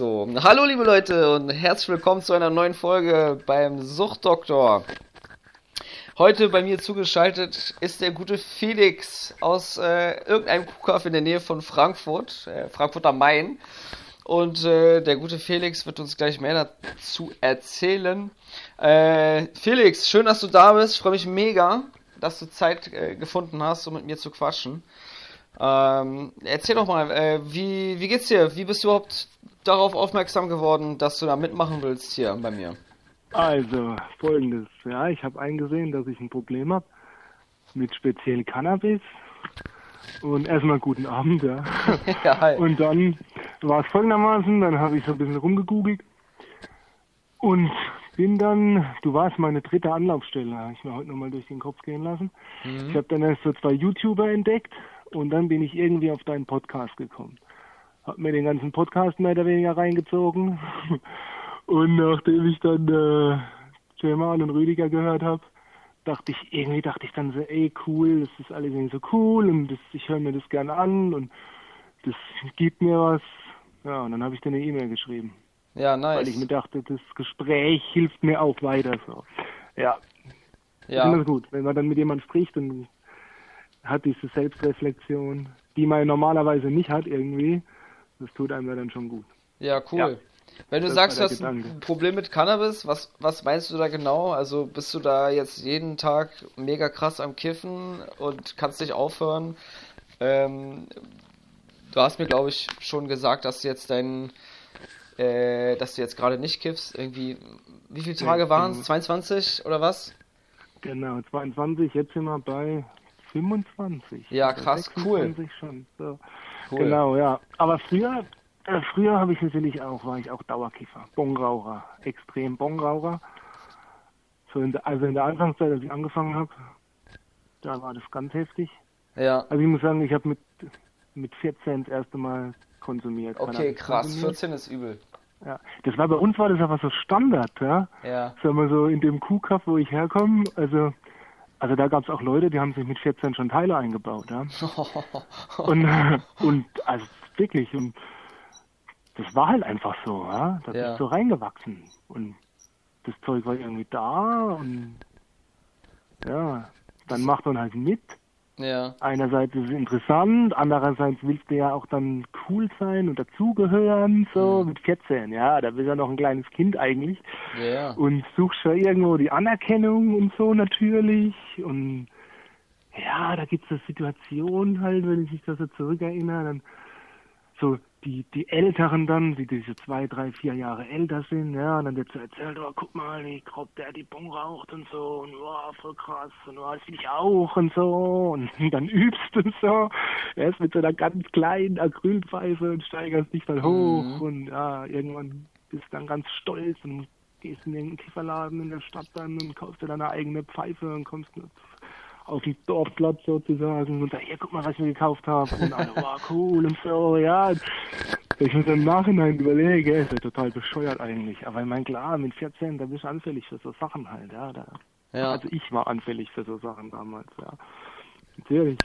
so. Hallo liebe Leute und herzlich willkommen zu einer neuen Folge beim Suchtdoktor. Heute bei mir zugeschaltet ist der gute Felix aus äh, irgendeinem Kuhkaff in der Nähe von Frankfurt, äh, Frankfurt am Main. Und äh, der gute Felix wird uns gleich mehr dazu erzählen. Äh, Felix, schön, dass du da bist. Ich freue mich mega, dass du Zeit äh, gefunden hast, um mit mir zu quatschen. Ähm, erzähl doch mal, äh, wie, wie geht's dir? Wie bist du überhaupt darauf aufmerksam geworden, dass du da mitmachen willst hier bei mir? Also, folgendes. Ja, ich habe eingesehen, dass ich ein Problem habe mit speziell Cannabis. Und erstmal guten Abend, ja. ja hi. Und dann war es folgendermaßen, dann habe ich so ein bisschen rumgegoogelt und bin dann, du warst meine dritte Anlaufstelle, habe ich mir heute nochmal durch den Kopf gehen lassen. Mhm. Ich habe dann erst so zwei YouTuber entdeckt und dann bin ich irgendwie auf deinen Podcast gekommen. Hab mir den ganzen Podcast mehr oder weniger reingezogen. Und nachdem ich dann äh, und Rüdiger gehört habe, dachte ich, irgendwie dachte ich dann so, ey cool, das ist alles irgendwie so cool und das, ich höre mir das gerne an und das gibt mir was. Ja, und dann habe ich dir eine E-Mail geschrieben. Ja, nice. Weil ich mir dachte, das Gespräch hilft mir auch weiter so. Ja. Ja. das gut, wenn man dann mit jemandem spricht und hat diese Selbstreflexion, die man normalerweise nicht hat irgendwie, das tut einem ja dann schon gut. Ja, cool. Ja. Wenn du Das sagst, du hast ein Gedanke. Problem mit Cannabis, was, was meinst du da genau? Also bist du da jetzt jeden Tag mega krass am Kiffen und kannst nicht aufhören? Ähm, du hast mir, glaube ich, schon gesagt, dass du jetzt dein, äh, dass du jetzt gerade nicht kiffst. Irgendwie, wie viele Tage waren es? genau. 22 oder was? Genau, 22, jetzt sind wir bei 25. Ja, Oder krass, cool. 26 schon. So. Cool. Genau, ja. Aber früher, äh, früher habe ich natürlich auch, war ich auch Dauerkiffer, Bongraucher, extrem Bongraucher. So in der, also in der Anfangszeit, als ich angefangen habe, da war das ganz heftig. Ja. Also ich muss sagen, ich habe mit mit 14 das erste Mal konsumiert. Okay, krass. konsumiert. 14 ist übel. Ja. Das war bei uns war das aber so Standard, ja. Ja. Sagen wir so in dem Kuhkaff, wo ich herkomme, also also da gab es auch Leute, die haben sich mit 14 schon Teile eingebaut, ja. Und und also wirklich und das war halt einfach so, ja. Da Ja. bist du reingewachsen und das Zeug war irgendwie da und ja, dann macht man halt mit. Ja. Einerseits ist es interessant, andererseits willst du ja auch dann cool sein und dazugehören, so Mhm. mit 14, ja, da bist du ja noch ein kleines Kind eigentlich Ja, und suchst ja irgendwo die Anerkennung und so natürlich und ja, da gibt's so Situationen halt, wenn ich mich da so zurückerinnere, dann so die, die Älteren dann, die, die so zwei, drei, vier Jahre älter sind, ja, und dann wird so erzählt, oh, guck mal, ich glaub, der die Bon raucht und so, und wow, voll krass, und oh, das will ich auch und so, und dann übst und so, erst mit so einer ganz kleinen Acrylpfeife und steigerst dich dann hoch Mhm. und ja, irgendwann bist du dann ganz stolz und gehst in den Kifferladen in der Stadt dann und kaufst dir deine eigene Pfeife und kommst auf den Dorfplatz sozusagen und da, hier, guck mal, was ich mir gekauft habe. Und alle, wow, cool und so, ja. Ich muss im Nachhinein überlegen, ist ja total bescheuert eigentlich. Aber ich meine, klar, mit 14, da bist du anfällig für so Sachen halt, ja. Da, Ja. Also ich war anfällig für so Sachen damals, ja. Natürlich.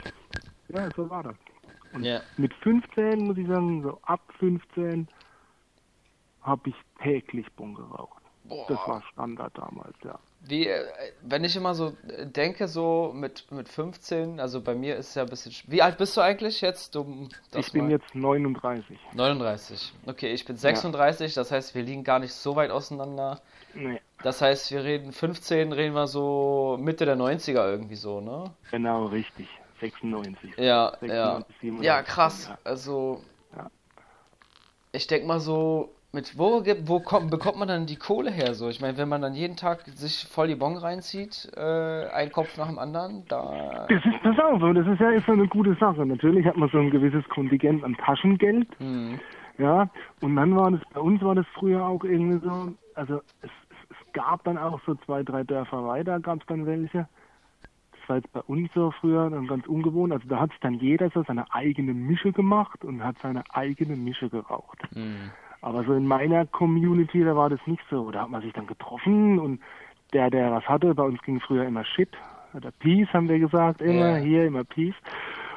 Ja, so war das. Und Ja. mit 15, muss ich sagen, so ab 15 habe ich täglich Bon geraucht. Das war Standard damals, ja. Wie, äh, wenn ich immer so äh, denke, so mit, mit 15, also bei mir ist es ja ein bisschen. sch- Wie alt bist du eigentlich jetzt? Du, Ich bin mal- jetzt 39. 39. Okay, ich bin 36, das heißt, wir liegen gar nicht so weit auseinander. Nee, Das heißt, wir reden 15, reden wir so Mitte der 90er irgendwie so, ne? genau, richtig. 96. Ja, 96, ja. 97, Ja, krass. ja. Also, Ja. ich denk mal so, mit wo, wo kommt, bekommt man dann die Kohle her so? Ich meine, wenn man dann jeden Tag sich voll die Bon reinzieht, äh, ein Kopf nach dem anderen, da. Das ist das auch so. Das ist ja ist eine gute Sache. Natürlich hat man so ein gewisses Kontingent an Taschengeld. Hm, Ja, und dann war das, bei uns war das früher auch irgendwie so, also es, es, es gab dann auch so zwei, drei Dörfer weiter, gab es dann welche. Das war jetzt bei uns so früher dann ganz ungewohnt. Also da hat sich dann jeder so seine eigene Mische gemacht und hat seine eigene Mische geraucht. hm. Aber so in meiner Community, da war das nicht so. Da hat man sich dann getroffen und der, der was hatte, bei uns ging früher immer Shit. Oder Peace haben wir gesagt, immer, Ja. hier immer Peace.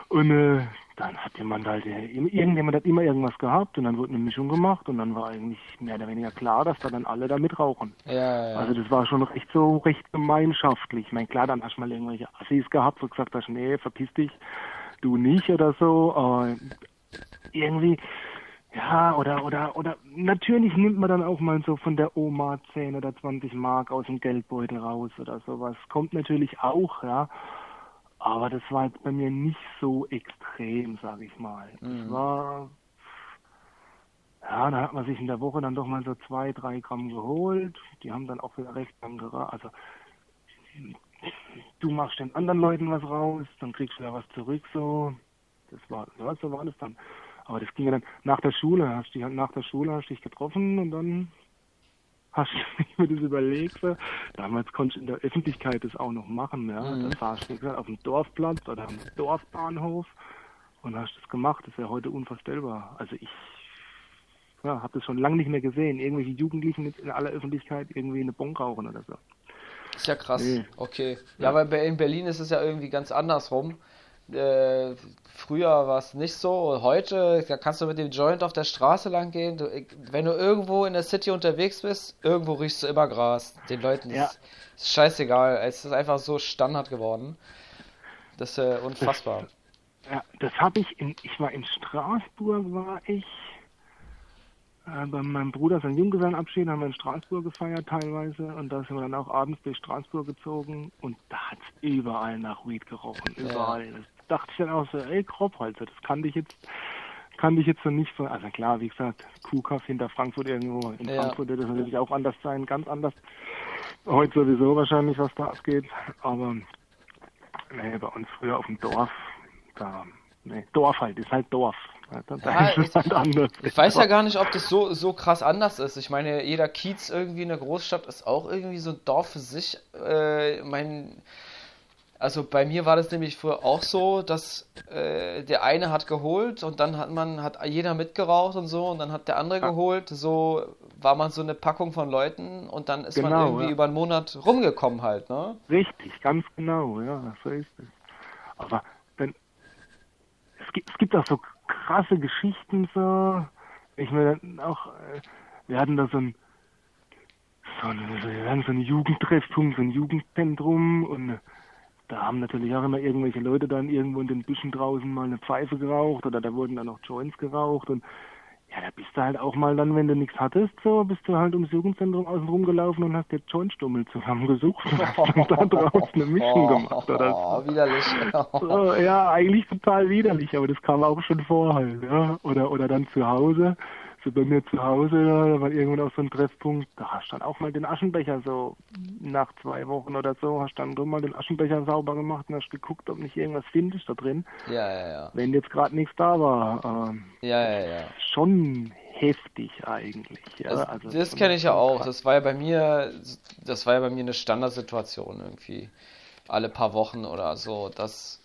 Und äh, dann hat jemand halt, irgendjemand hat immer irgendwas gehabt und dann wurde eine Mischung gemacht und dann war eigentlich mehr oder weniger klar, dass da dann alle da mitrauchen. Ja, ja. Also das war schon recht so, recht gemeinschaftlich. Ich meine, klar, dann hast du mal irgendwelche Assis gehabt, wo du gesagt hast, nee, verpiss dich, du nicht oder so, aber irgendwie, ja, oder, oder, oder, natürlich nimmt man dann auch mal so von der Oma 10 oder 20 Mark aus dem Geldbeutel raus oder sowas. Kommt natürlich auch, ja. Aber das war jetzt bei mir nicht so extrem, sag ich mal. Mhm. Das war, ja, da hat man sich in der Woche dann doch mal so zwei, drei Gramm geholt. Die haben dann auch wieder recht lang gera- Also, du machst den anderen Leuten was raus, dann kriegst du da was zurück, so. Das war, ja, so war das dann. Aber das ging ja dann nach der Schule, hast dich halt nach der Schule hast dich getroffen und dann hast du mir das überlegt. Damals konntest du in der Öffentlichkeit das auch noch machen, ja. Mhm. Da saßt du gesagt, auf dem Dorfplatz oder am Dorfbahnhof und hast das gemacht. Das wäre heute unvorstellbar. Also ich ja, habe das schon lange nicht mehr gesehen. Irgendwelche Jugendlichen jetzt in aller Öffentlichkeit irgendwie eine Bon rauchen oder so. Ist ja krass. Nee. Okay. Ja, weil bei- in Berlin ist es ja irgendwie ganz andersrum. Äh, früher war es nicht so. Heute, da kannst du mit dem Joint auf der Straße lang gehen. Du, wenn du irgendwo in der City unterwegs bist, irgendwo riechst du immer Gras. Den Leuten Ja. ist, ist scheißegal. Es ist einfach so Standard geworden. Das ist äh, unfassbar. Ja, das habe ich in, ich war in Straßburg, war ich, äh, bei meinem Bruder sein Junggesellenabschied, haben wir in Straßburg gefeiert teilweise und da sind wir dann auch abends durch Straßburg gezogen und da hat's überall nach Weed gerochen, Ja. überall. Das dachte ich dann auch so, ey, Kropp, also das kannte ich jetzt, kannte ich jetzt so nicht so, also klar, wie gesagt, Kuhkaff hinter Frankfurt irgendwo, in Ja. Frankfurt wird das natürlich auch anders sein, ganz anders. Heute sowieso wahrscheinlich, was da abgeht, aber Nee, bei uns früher auf dem Dorf, da, nee, Dorf halt, ist halt Dorf. Da, Ja, ich- halt anders. Ich weiß ja gar nicht, ob das so, so krass anders ist. Ich meine, jeder Kiez irgendwie in der Großstadt ist auch irgendwie so ein Dorf für sich. Äh, mein, also bei mir war das nämlich früher auch so, dass äh, der eine hat geholt und dann hat man, hat jeder mitgeraucht und so und dann hat der andere geholt. So war man so eine Packung von Leuten und dann ist man Genau, irgendwie ja. über einen Monat rumgekommen halt, ne? Richtig, ganz genau, ja, so ist es. Aber dann, es gibt, es gibt auch so krasse Geschichten so. Ich dann auch, äh, wir hatten da so ein, so ein, so einen Jugendtreffpunkt, so ein Jugendzentrum und äh, da haben natürlich auch immer irgendwelche Leute dann irgendwo in den Büschen draußen mal eine Pfeife geraucht oder da wurden dann noch Joints geraucht und ja, da bist du halt auch mal dann, wenn du nichts hattest, so bist du halt ums Jugendzentrum außen rumgelaufen und hast dir Jointstummel zusammengesucht und hast dann da draußen eine Mischung gemacht oder so. Oh, widerlich. So, ja, eigentlich total widerlich, aber das kam auch schon vor halt, ja. Oder, oder dann zu Hause, so bei mir zu Hause, da war irgendwann auch so ein Treffpunkt, da hast du dann auch mal den Aschenbecher so, nach zwei Wochen oder so, hast dann drum mal den Aschenbecher sauber gemacht und hast geguckt, ob nicht irgendwas findest da drin, Ja, ja, ja. wenn jetzt gerade nichts da war. Ähm, Ja, ja, ja. schon heftig eigentlich, ja. Also, Also das kenne ich ja auch. krass. Das war ja bei mir, das war ja bei mir eine Standardsituation irgendwie. Alle paar Wochen oder so, dass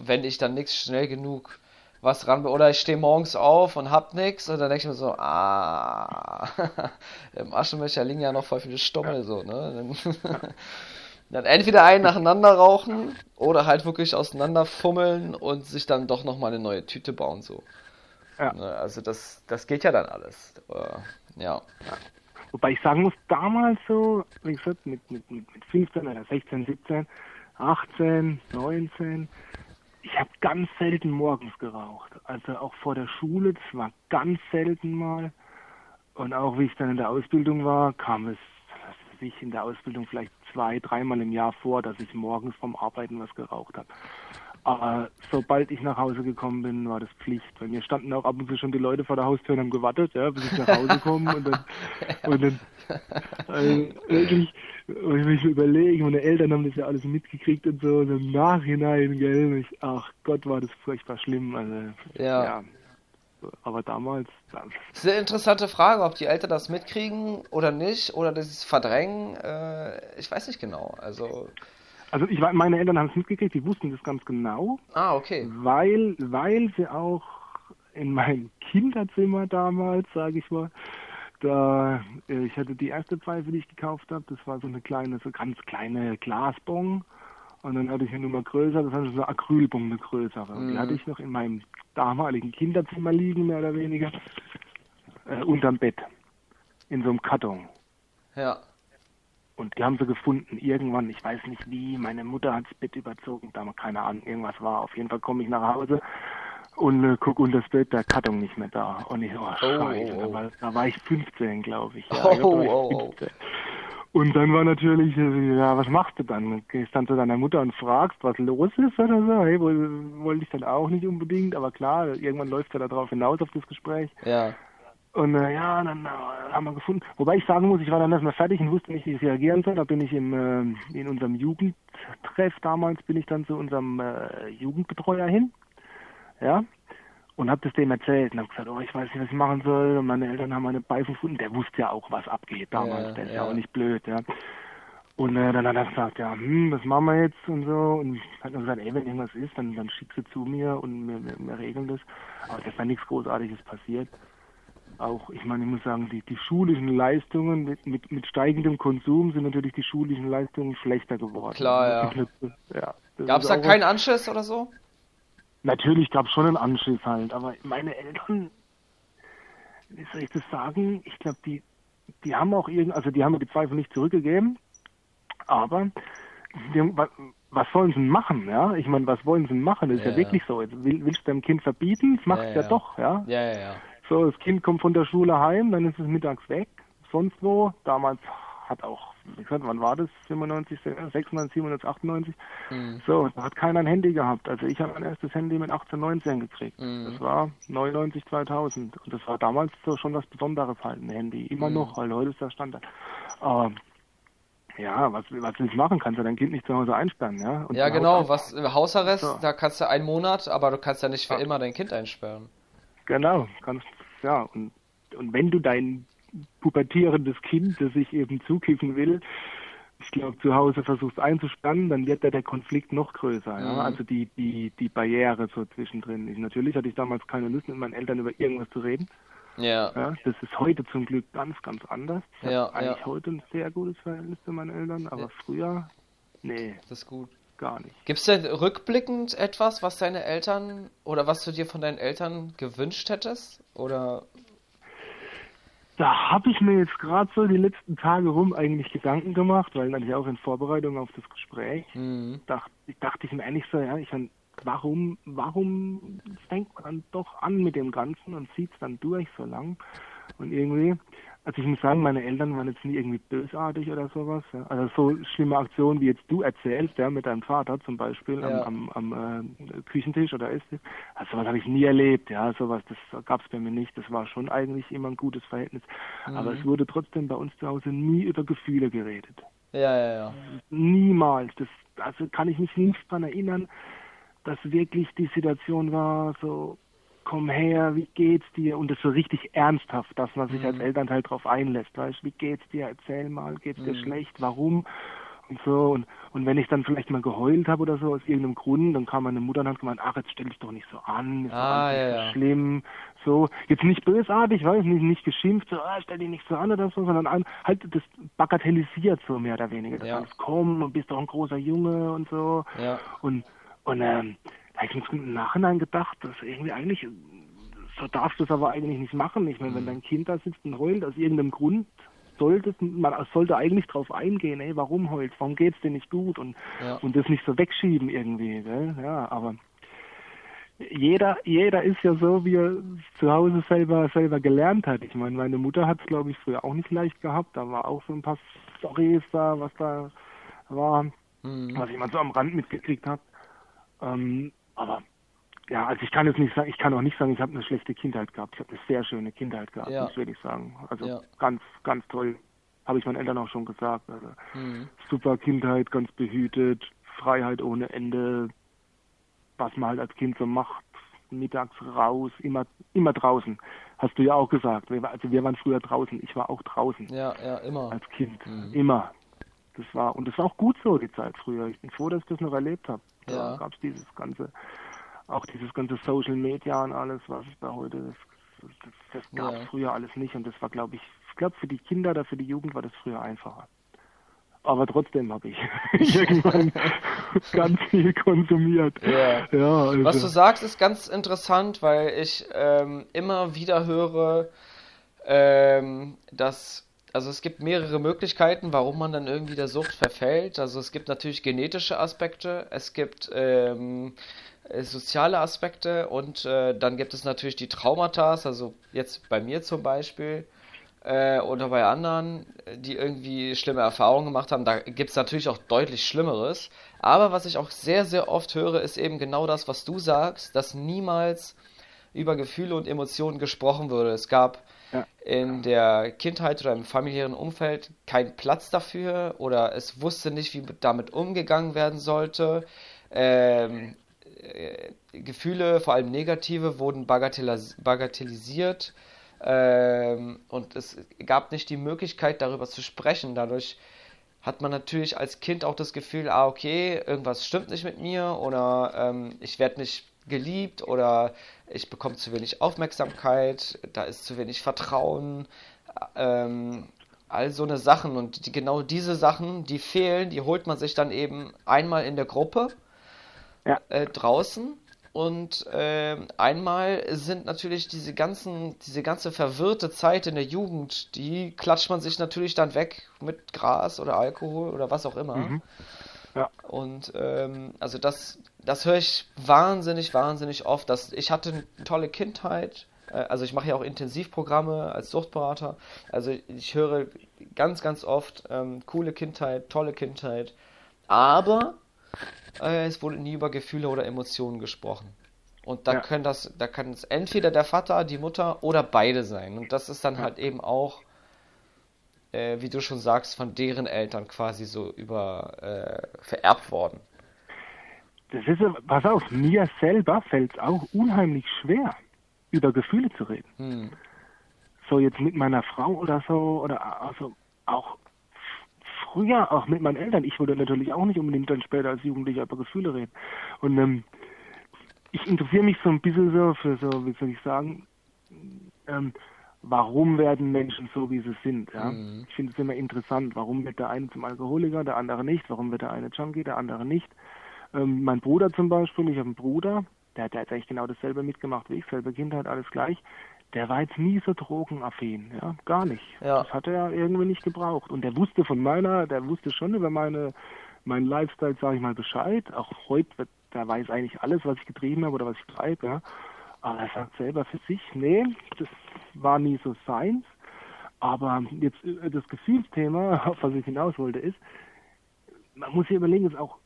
wenn ich dann nichts schnell genug was ran oder ich stehe morgens auf und hab nichts und dann denke ich mir so, ah, im Aschenbecher liegen ja noch voll viele Stummel so, ne? Dann, dann entweder einen nacheinander rauchen oder halt wirklich auseinanderfummeln und sich dann doch nochmal eine neue Tüte bauen so. Ja. Ne, Also das, das geht ja dann alles. Ja. Wobei ich sagen muss, damals so, wie gesagt, mit, mit, mit mit 15 oder 16, 17, 18, 19, ich habe ganz selten morgens geraucht. Also auch vor der Schule, das war ganz selten mal. Und auch wie ich dann in der Ausbildung war, kam es, was weiß ich, in der Ausbildung vielleicht zwei, dreimal im Jahr vor, dass ich morgens vom Arbeiten was geraucht habe. Aber sobald ich nach Hause gekommen bin, war das Pflicht. Bei mir standen auch ab und zu schon die Leute vor der Haustür und haben gewartet, ja, bis ich nach Hause komme und dann, und dann also wirklich, und ich mich überlege, meine Eltern haben das ja alles mitgekriegt und so, und im Nachhinein, gell, ich, ach Gott, war das furchtbar schlimm, also, Ja. aber damals, ist eine interessante Frage, ob die Eltern das mitkriegen oder nicht, oder das ist verdrängen. Äh, ich weiß nicht genau. Also, also ich war, meine Eltern haben es mitgekriegt, die wussten das ganz genau, ah, okay. weil, weil sie auch in meinem Kinderzimmer damals, sage ich mal, da, äh, ich hatte die erste Pfeife, die ich gekauft habe, das war so eine kleine, so ganz kleine Glasbong Und dann hatte ich eine Nummer größer, das heißt eine Acrylbombe eine größere. Und die Mhm. hatte ich noch in meinem damaligen Kinderzimmer liegen, mehr oder weniger, äh, unterm Bett. In so einem Karton. Ja. Und die haben sie gefunden irgendwann, ich weiß nicht wie, meine Mutter hat das Bett überzogen, da keine Ahnung, irgendwas war. Auf jeden Fall komme ich nach Hause und äh, guck unter das Bett, der Karton nicht mehr da. Und ich, oh, scheiße, oh, oh. Da, war, da war ich 15, glaube ich. Ja, Oh, ich oh, oh. 15. Und dann war natürlich, äh, ja, was machst du dann? Gehst dann zu deiner Mutter und fragst, was los ist oder so? Hey, wollte ich dann auch nicht unbedingt, aber klar, irgendwann läuft ja darauf hinaus auf das Gespräch. Ja. Und äh, ja, dann äh, haben wir gefunden. Wobei ich sagen muss, ich war dann erstmal fertig und wusste nicht, wie ich reagieren soll. Da bin ich im, äh, in unserem Jugendtreff damals, bin ich dann zu unserem äh, Jugendbetreuer hin. Ja. Und habe das dem erzählt und habe gesagt, oh, ich weiß nicht, was ich machen soll. Und meine Eltern haben eine Beifen gefunden. Der wusste ja auch, was abgeht damals. Ja, Der ist ja. ja. auch nicht blöd, ja. Und äh, dann hat er gesagt, ja, hm, was machen wir jetzt und so. Und hat dann gesagt, ey, wenn irgendwas ist, dann, dann schick sie zu mir und wir, wir, wir regeln das. Aber das war nichts Großartiges passiert auch, ich meine, ich muss sagen, die, die schulischen Leistungen mit, mit, mit steigendem Konsum sind natürlich die schulischen Leistungen schlechter geworden. Klar, ja. Ja Gab es da keinen Anschiss oder so? Natürlich gab es schon einen Anschiss halt, aber meine Eltern, wie soll ich das sagen? Ich glaube, die, die haben auch irgend, also die haben mir die Zweifel nicht zurückgegeben, aber die, was sollen sie denn machen, ja? Ich meine, was wollen sie denn machen? Das ist Ja, ja, wirklich so. Jetzt will, willst du deinem Kind verbieten? Das macht Ja, ja, ja. doch, ja? Ja, ja, ja. So, das Kind kommt von der Schule heim, dann ist es mittags weg, sonst wo. Damals hat auch, wie gesagt, wann war das? 95, 96, 97, 98. Mhm. So, da hat keiner ein Handy gehabt. Also ich habe mein erstes Handy mit 18, 19 gekriegt. Mhm. Das war 99, 2000. Und das war damals so schon was Besonderes halt, ein Handy. Immer Mhm. noch, weil heute ist das Standard. Aber ja, was, was willst du machen? Kannst du dein Kind nicht zu Hause einsperren, ja? Und Ja, genau. Was, Hausarrest, So. da kannst du einen Monat, aber du kannst ja nicht für Ja. immer dein Kind einsperren. Genau, kannst, ja, und, und wenn du dein pubertierendes Kind, das sich eben zukiffen will, ich glaube, zu Hause versuchst einzuspannen, dann wird da der Konflikt noch größer, ja. Mhm. Also die, die, die Barriere so zwischendrin. Ich, natürlich hatte ich damals keine Lust, mit meinen Eltern über irgendwas zu reden. Ja. Ja, das ist heute zum Glück ganz, ganz anders. Ich Ja, habe eigentlich ja. heute ein sehr gutes Verhältnis zu meinen Eltern, aber Ja. früher, nee, Das ist gut. Gar nicht. Gibt's denn rückblickend etwas, was deine Eltern oder was du dir von deinen Eltern gewünscht hättest? Oder Da habe ich mir jetzt gerade so die letzten Tage rum eigentlich Gedanken gemacht, weil natürlich auch in Vorbereitung auf das Gespräch hm, dachte, dachte ich mir eigentlich so, ja, ich warum, warum fängt man dann doch an mit dem Ganzen und zieht es dann durch so lang? Und irgendwie, also ich muss sagen, meine Eltern waren jetzt nie irgendwie bösartig oder sowas. Ja. Also so schlimme Aktionen, wie jetzt du erzählst, ja, mit deinem Vater zum Beispiel Ja. am, am, am äh, Küchentisch oder Esstisch. Also sowas habe ich nie erlebt, ja, sowas, das gab es bei mir nicht. Das war schon eigentlich immer ein gutes Verhältnis. Aber Mhm. es wurde trotzdem bei uns zu Hause nie über Gefühle geredet. ja, ja, ja. Niemals. Das, also kann ich mich nicht dran erinnern, dass wirklich die Situation war, so, komm her, wie geht's dir? Und das so richtig ernsthaft, dass man sich Mhm. als Elternteil drauf einlässt, weißt wie geht's dir? Erzähl mal, geht's dir Mhm. schlecht? Warum? Und so, und, und wenn ich dann vielleicht mal geheult habe oder so aus irgendeinem Grund, dann kam meine Mutter und hat gemeint, ach, jetzt stell dich doch nicht so an, ist doch Ah, alles ja, nicht ja. so schlimm, so, jetzt nicht bösartig, weiß nicht, nicht geschimpft, so, ah, stell dich nicht so an oder so, sondern an, halt das bagatellisiert so mehr oder weniger, das Ja. alles, komm, und bist doch ein großer Junge und so, Ja. und, und, ähm, habe ich im Nachhinein gedacht, dass irgendwie eigentlich, so darfst du es aber eigentlich nicht machen. Ich meine, wenn dein Kind da sitzt und heult, aus irgendeinem Grund, sollte man sollte eigentlich drauf eingehen, ey, warum heult, warum geht's dir nicht gut und, Ja. und das nicht so wegschieben irgendwie, gell? Ja, aber jeder, jeder ist ja so, wie er zu Hause selber, selber gelernt hat. Ich meine, meine Mutter hat es, glaube ich, früher auch nicht leicht gehabt. Da war auch so ein paar Storys da, was da war Hm. was ich mal so am Rand mitgekriegt habe. Ähm, aber ja, also ich kann jetzt nicht sagen, ich kann auch nicht sagen, ich habe eine schlechte Kindheit gehabt. Ich habe eine sehr schöne Kindheit gehabt, Ja. muss ich wirklich sagen. Also Ja. ganz, ganz toll. Habe ich meinen Eltern auch schon gesagt. Also Hm. super Kindheit, ganz behütet, Freiheit ohne Ende, was man halt als Kind so macht, mittags raus, immer, immer draußen. Hast du ja auch gesagt. Also wir waren früher draußen, ich war auch draußen Ja, ja, immer. als Kind. Mhm. Immer. Das war, und das war auch gut so, die Zeit früher. Ich bin froh, dass ich das noch erlebt habe. Da Ja. gab es dieses ganze, auch dieses ganze Social Media und alles, was es da heute ist. Das, das, gab es Ja. früher alles nicht und das war, glaube ich, ich glaube, für die Kinder oder für die Jugend war das früher einfacher. aber trotzdem habe ich irgendwann ganz viel konsumiert. Ja. ja also. Was du sagst, ist ganz interessant, weil ich ähm, immer wieder höre, ähm, dass also es gibt mehrere Möglichkeiten, warum man dann irgendwie der Sucht verfällt. Also es gibt natürlich genetische Aspekte, es gibt ähm, äh, soziale Aspekte und äh, dann gibt es natürlich die Traumata, also jetzt bei mir zum Beispiel äh, oder bei anderen, die irgendwie schlimme Erfahrungen gemacht haben, da gibt es natürlich auch deutlich Schlimmeres. Aber was ich auch sehr, sehr oft höre, ist eben genau das, was du sagst, dass niemals über Gefühle und Emotionen gesprochen wurde. Es gab in der Kindheit oder im familiären Umfeld keinen Platz dafür oder es wusste nicht, wie damit umgegangen werden sollte. Ähm, äh, Gefühle, vor allem negative, wurden bagatellis bagatellisiert ähm, und es gab nicht die Möglichkeit, darüber zu sprechen. Dadurch hat man natürlich als Kind auch das Gefühl, ah, okay, irgendwas stimmt nicht mit mir oder ähm, ich werde nicht geliebt oder ich bekomme zu wenig Aufmerksamkeit, da ist zu wenig Vertrauen, ähm, all so eine Sachen und die, genau diese Sachen, die fehlen, die holt man sich dann eben einmal in der Gruppe ja. äh, draußen und äh, einmal sind natürlich diese ganzen, diese ganze verwirrte Zeit in der Jugend, die klatscht man sich natürlich dann weg mit Gras oder Alkohol oder was auch immer. Mhm. Ja. Und ähm, also das, das höre ich wahnsinnig, wahnsinnig oft. Dass ich hatte eine tolle Kindheit. Äh, also ich mache ja auch Intensivprogramme als Suchtberater. Also ich höre ganz, ganz oft ähm, coole Kindheit, tolle Kindheit. Aber äh, es wurde nie über Gefühle oder Emotionen gesprochen. Und da ja. können das, da kann es entweder der Vater, die Mutter oder beide sein. Und das ist dann ja. halt eben auch, äh, wie du schon sagst, von deren Eltern quasi so über äh, vererbt worden. Das ist, pass auf, mir selber fällt es auch unheimlich schwer, über Gefühle zu reden. Hm. So jetzt mit meiner Frau oder so, oder also auch früher auch mit meinen Eltern. Ich wollte natürlich auch nicht unbedingt dann später als Jugendlicher über Gefühle reden. Und ähm, ich interessiere mich so ein bisschen so für so, wie soll ich sagen, ähm, warum werden Menschen so, wie sie sind. Ja? Mhm. Ich finde es immer interessant, warum wird der eine zum Alkoholiker, der andere nicht, warum wird der eine Junkie, der andere nicht. Ähm, mein Bruder zum Beispiel, ich habe einen Bruder, der hat jetzt eigentlich genau dasselbe mitgemacht wie ich, selbe Kindheit, alles gleich der war jetzt nie so drogenaffin, ja, gar nicht. Ja. Das hat er irgendwie nicht gebraucht. Und der wusste von meiner, der wusste schon über meine, meinen Lifestyle, sage ich mal, Bescheid. Auch heute, der weiß eigentlich alles, was ich getrieben habe oder was ich treibe, ja. Aber er sagt selber für sich, nee, das war nie so seins. Aber jetzt äh, das Gefühlsthema, auf was ich hinaus wollte, ist, man muss sich überlegen, ist auch,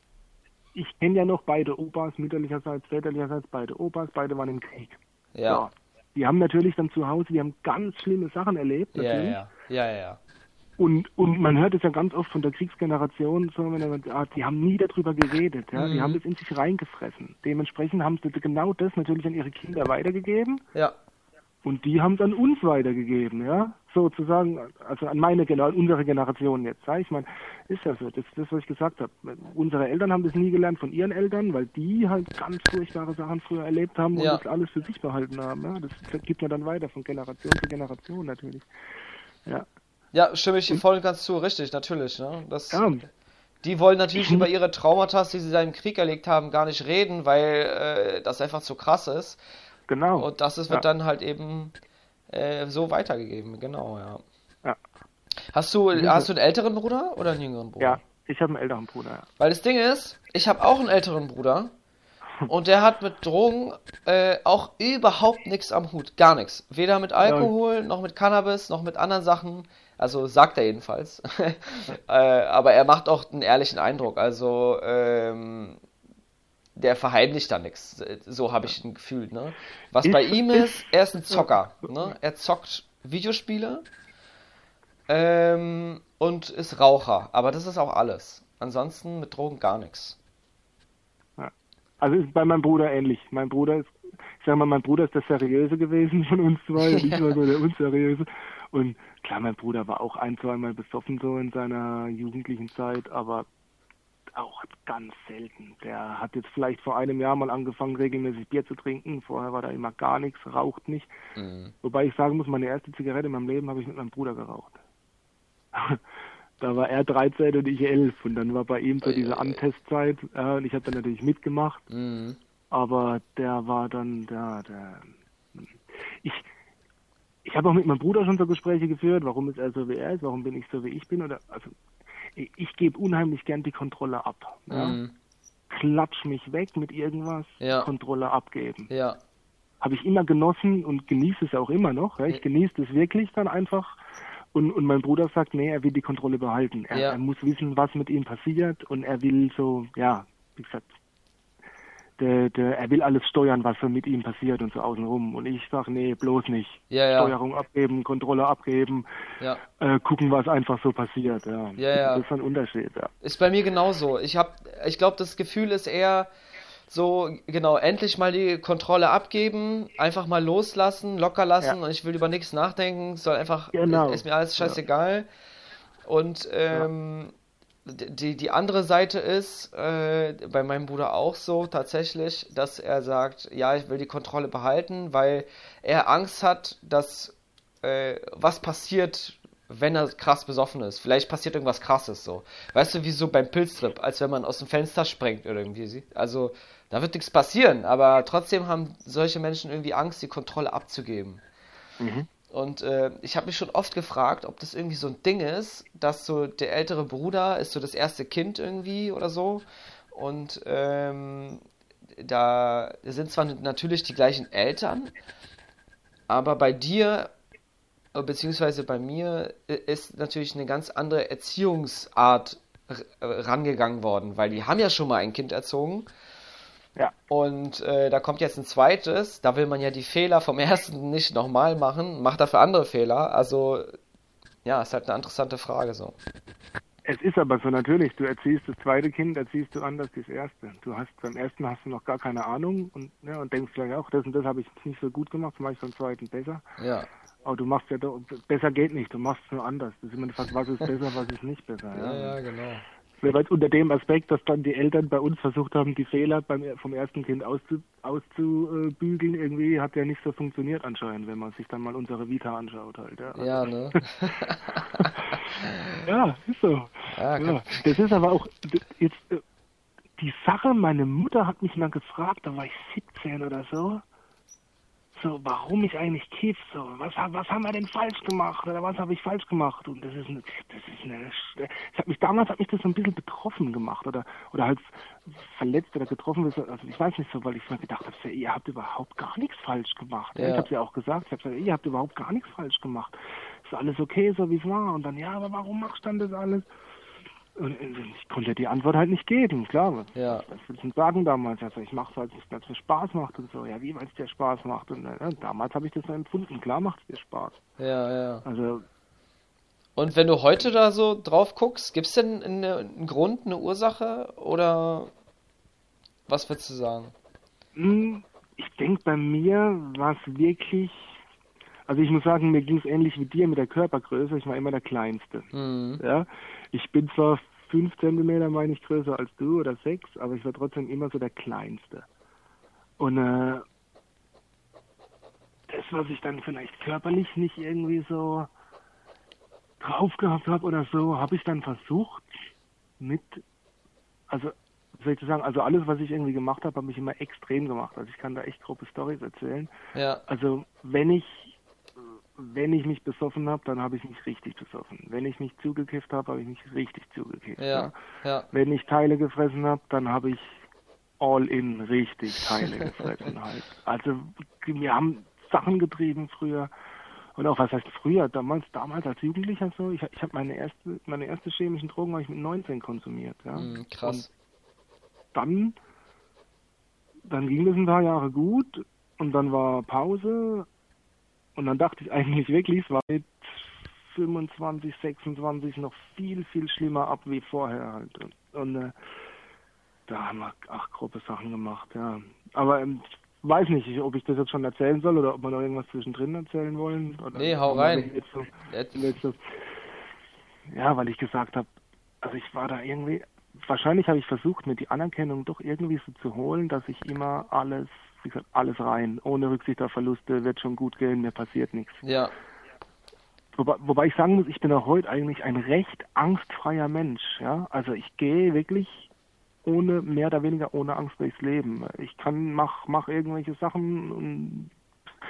ich kenne ja noch beide Opas, mütterlicherseits, väterlicherseits, beide Opas, beide waren im Krieg. Ja. So die haben natürlich dann zu Hause, die haben ganz schlimme Sachen erlebt. Natürlich. Ja, ja, ja, ja. Und, und man hört es ja ganz oft von der Kriegsgeneration, so, ah, die haben nie darüber geredet, ja, mhm. die haben das in sich reingefressen. Dementsprechend haben sie genau das natürlich an ihre Kinder weitergegeben. Ja. Und die haben es an uns weitergegeben, ja, sozusagen, also an meine an unsere Generation jetzt, sag ich mal, ist ja so, das ist das, was ich gesagt habe. Unsere Eltern haben das nie gelernt von ihren Eltern, weil die halt ganz furchtbare Sachen früher erlebt haben und ja. das alles für sich behalten haben. Ja? Das gibt man dann weiter von Generation zu Generation natürlich. Ja. Ja, stimme ich voll und ganz zu, richtig, natürlich. Ne? Das, ja. Die wollen natürlich über ihre Traumata, die sie da im Krieg erlegt haben, gar nicht reden, weil äh, das einfach zu krass ist. Genau. Und das ist, wird ja. dann halt eben äh, so weitergegeben, genau, ja. ja. Hast du, hast du einen älteren Bruder oder einen jüngeren Bruder? Ja, ich habe einen älteren Bruder, ja. Weil das Ding ist, ich habe auch einen älteren Bruder und der hat mit Drogen äh, auch überhaupt nichts am Hut. Gar nichts. Weder mit Alkohol, noch mit Cannabis, noch mit anderen Sachen. Also sagt er jedenfalls. äh, aber er macht auch einen ehrlichen Eindruck. Also ähm, der verheimlicht da nichts. So habe ich ein Gefühl. Ne? Was ich, bei ihm ist, er ist ein Zocker. Ne? Er zockt Videospiele ähm, und ist Raucher. Aber das ist auch alles. Ansonsten mit Drogen gar nichts. Also ist bei meinem Bruder ähnlich. Mein Bruder ist, ich sag mal, mein Bruder ist der Seriöse gewesen von uns zwei und ich war so der Unseriöse. Und klar, mein Bruder war auch ein, zweimal besoffen so in seiner jugendlichen Zeit, aber auch ganz selten. Der hat jetzt vielleicht vor einem Jahr mal angefangen, regelmäßig Bier zu trinken. Vorher war da immer gar nichts, raucht nicht. Mhm. Wobei ich sagen muss, meine erste Zigarette in meinem Leben habe ich mit meinem Bruder geraucht. da war er 13 und ich 11 und dann war bei ihm so diese. Antestzeit ja, und ich habe dann natürlich mitgemacht, Mhm. aber der war dann, der, der, ich, ich habe auch mit meinem Bruder schon so Gespräche geführt, warum ist er so wie er ist, warum bin ich so wie ich bin oder, also, ich, gebe unheimlich gern die Kontrolle ab. Ja? Mhm. Klatsch mich weg mit irgendwas, Ja. Kontrolle abgeben. Ja. Habe ich immer genossen und genieße es auch immer noch. Ja? Ich genieße es wirklich dann einfach. Und, und mein Bruder sagt, nee, er will die Kontrolle behalten. Er, er muss wissen, was mit ihm passiert und er will so, ja, wie gesagt, der, der, er will alles steuern, was so mit ihm passiert und so außenrum. Und ich sage, nee, bloß nicht. Ja, ja. Steuerung abgeben, Kontrolle abgeben, Ja. äh, gucken, was einfach so passiert. Ja, Ja. Das ist ein Unterschied. Ist bei mir genauso. Ich hab, ich glaube, das Gefühl ist eher so, genau, endlich mal die Kontrolle abgeben, einfach mal loslassen, locker lassen und ich will über nichts nachdenken, soll einfach, Genau. ist mir alles scheißegal. Und ähm, die, die andere Seite ist, äh, bei meinem Bruder auch so tatsächlich, dass er sagt, ja, ich will die Kontrolle behalten, weil er Angst hat, dass äh, was passiert, wenn er krass besoffen ist. Vielleicht passiert irgendwas krasses so. Weißt du, wie so beim Pilztrip, als wenn man aus dem Fenster springt oder irgendwie. Also, da wird nichts passieren, aber trotzdem haben solche Menschen irgendwie Angst, die Kontrolle abzugeben. Mhm. Und äh, ich habe mich schon oft gefragt, ob das irgendwie so ein Ding ist, dass so der ältere Bruder ist so das erste Kind irgendwie oder so. Und ähm, da sind zwar natürlich die gleichen Eltern, aber bei dir, äh, beziehungsweise bei mir, äh, ist natürlich eine ganz andere Erziehungsart äh, rangegangen worden, weil die haben ja schon mal ein Kind erzogen. Ja. Und äh, da kommt jetzt ein zweites, da will man ja die Fehler vom ersten nicht nochmal machen, macht dafür andere Fehler. Also, ja, ist halt eine interessante Frage so. Es ist aber so natürlich, du erziehst das zweite Kind, erziehst du anders das erste. Du hast beim ersten hast du noch gar keine Ahnung und, ja, und denkst vielleicht auch, das und das habe ich nicht so gut gemacht, mache ich beim zweiten besser. Ja, Aber du machst ja doch, besser geht nicht, du machst es nur anders. Das ist immer die Frage, was ist besser, was ist nicht besser. ja, Ja. ja, genau. Jeweils unter dem Aspekt, dass dann die Eltern bei uns versucht haben, die Fehler beim, vom ersten Kind auszu, auszubügeln, irgendwie hat ja nicht so funktioniert anscheinend, wenn man sich dann mal unsere Vita anschaut halt. Ja, Ja, ne? ja ist so. Ja, Ja, das ist aber auch jetzt äh, die Sache, meine Mutter hat mich mal gefragt, da war ich 17 oder so, so, warum ich eigentlich kiff, so, was, was haben wir denn falsch gemacht oder was habe ich falsch gemacht und das ist eine, das ist eine, ich habe mich damals hat mich das so ein bisschen betroffen gemacht oder oder halt verletzt oder getroffen, also ich weiß nicht so, weil ich mir gedacht habe, ihr habt überhaupt gar nichts falsch gemacht. Ja. Ich habe ja auch gesagt, ich habe gesagt, ihr habt überhaupt gar nichts falsch gemacht. Ist alles okay, so wie es war und dann ja, aber warum machst du dann das alles? Und ich konnte die Antwort halt nicht geben, klar. Was, Ja. was willst du sagen damals? Also ich mache es, weil es mir Spaß macht und so. Ja, wie, weil es dir Spaß macht. Und äh, damals habe ich das so empfunden. Klar macht es dir Spaß. Ja, ja. Also Und wenn du heute da so drauf guckst, gibt's denn eine, einen Grund, eine Ursache oder was würdest du sagen? mh, ich denke, bei mir war es wirklich... Also ich muss sagen, mir ging es ähnlich wie dir mit der Körpergröße. Ich war immer der Kleinste. Mhm. Ja, ich bin zwar fünf Zentimeter, meine ich, größer als du oder sechs, aber ich war trotzdem immer so der Kleinste. Und äh, das, was ich dann vielleicht körperlich nicht irgendwie so drauf gehabt habe oder so, habe ich dann versucht mit, also soll ich sagen, also alles, was ich irgendwie gemacht habe, habe ich immer extrem gemacht. Also ich kann da echt grobe Storys erzählen. Ja, Also wenn ich wenn ich mich besoffen habe, dann habe ich mich richtig besoffen. Wenn ich mich zugekifft habe, habe ich mich richtig zugekifft. ja, ja. Wenn ich Teile gefressen habe, dann habe ich all in richtig Teile gefressen halt. Also wir haben Sachen getrieben früher. Und auch was heißt früher, damals, damals als Jugendlicher so, ich, ich habe meine erste, meine erste chemischen Drogen habe ich mit 19 konsumiert, ja. Mhm, krass. dann, dann ging es ein paar Jahre gut und dann war Pause und dann dachte ich eigentlich wirklich, es war mit 25, 26 noch viel, viel schlimmer ab wie vorher halt. Und, und äh, da haben wir ach, grobe Sachen gemacht, ja. Aber ähm, ich weiß nicht, ob ich das jetzt schon erzählen soll oder ob wir noch irgendwas zwischendrin erzählen wollen. Oder Nee, hau rein. Jetzt so, Jetzt- ja, weil ich gesagt habe, also ich war da irgendwie, wahrscheinlich habe ich versucht, mir die Anerkennung doch irgendwie so zu holen, dass ich immer alles, wie gesagt, alles rein, ohne Rücksicht auf Verluste, wird schon gut gehen, mir passiert nichts. Ja, Wobei, wobei ich sagen muss, ich bin auch heute eigentlich ein recht angstfreier Mensch. Ja, also ich gehe wirklich ohne mehr oder weniger ohne Angst durchs Leben. Ich kann mach mach irgendwelche Sachen und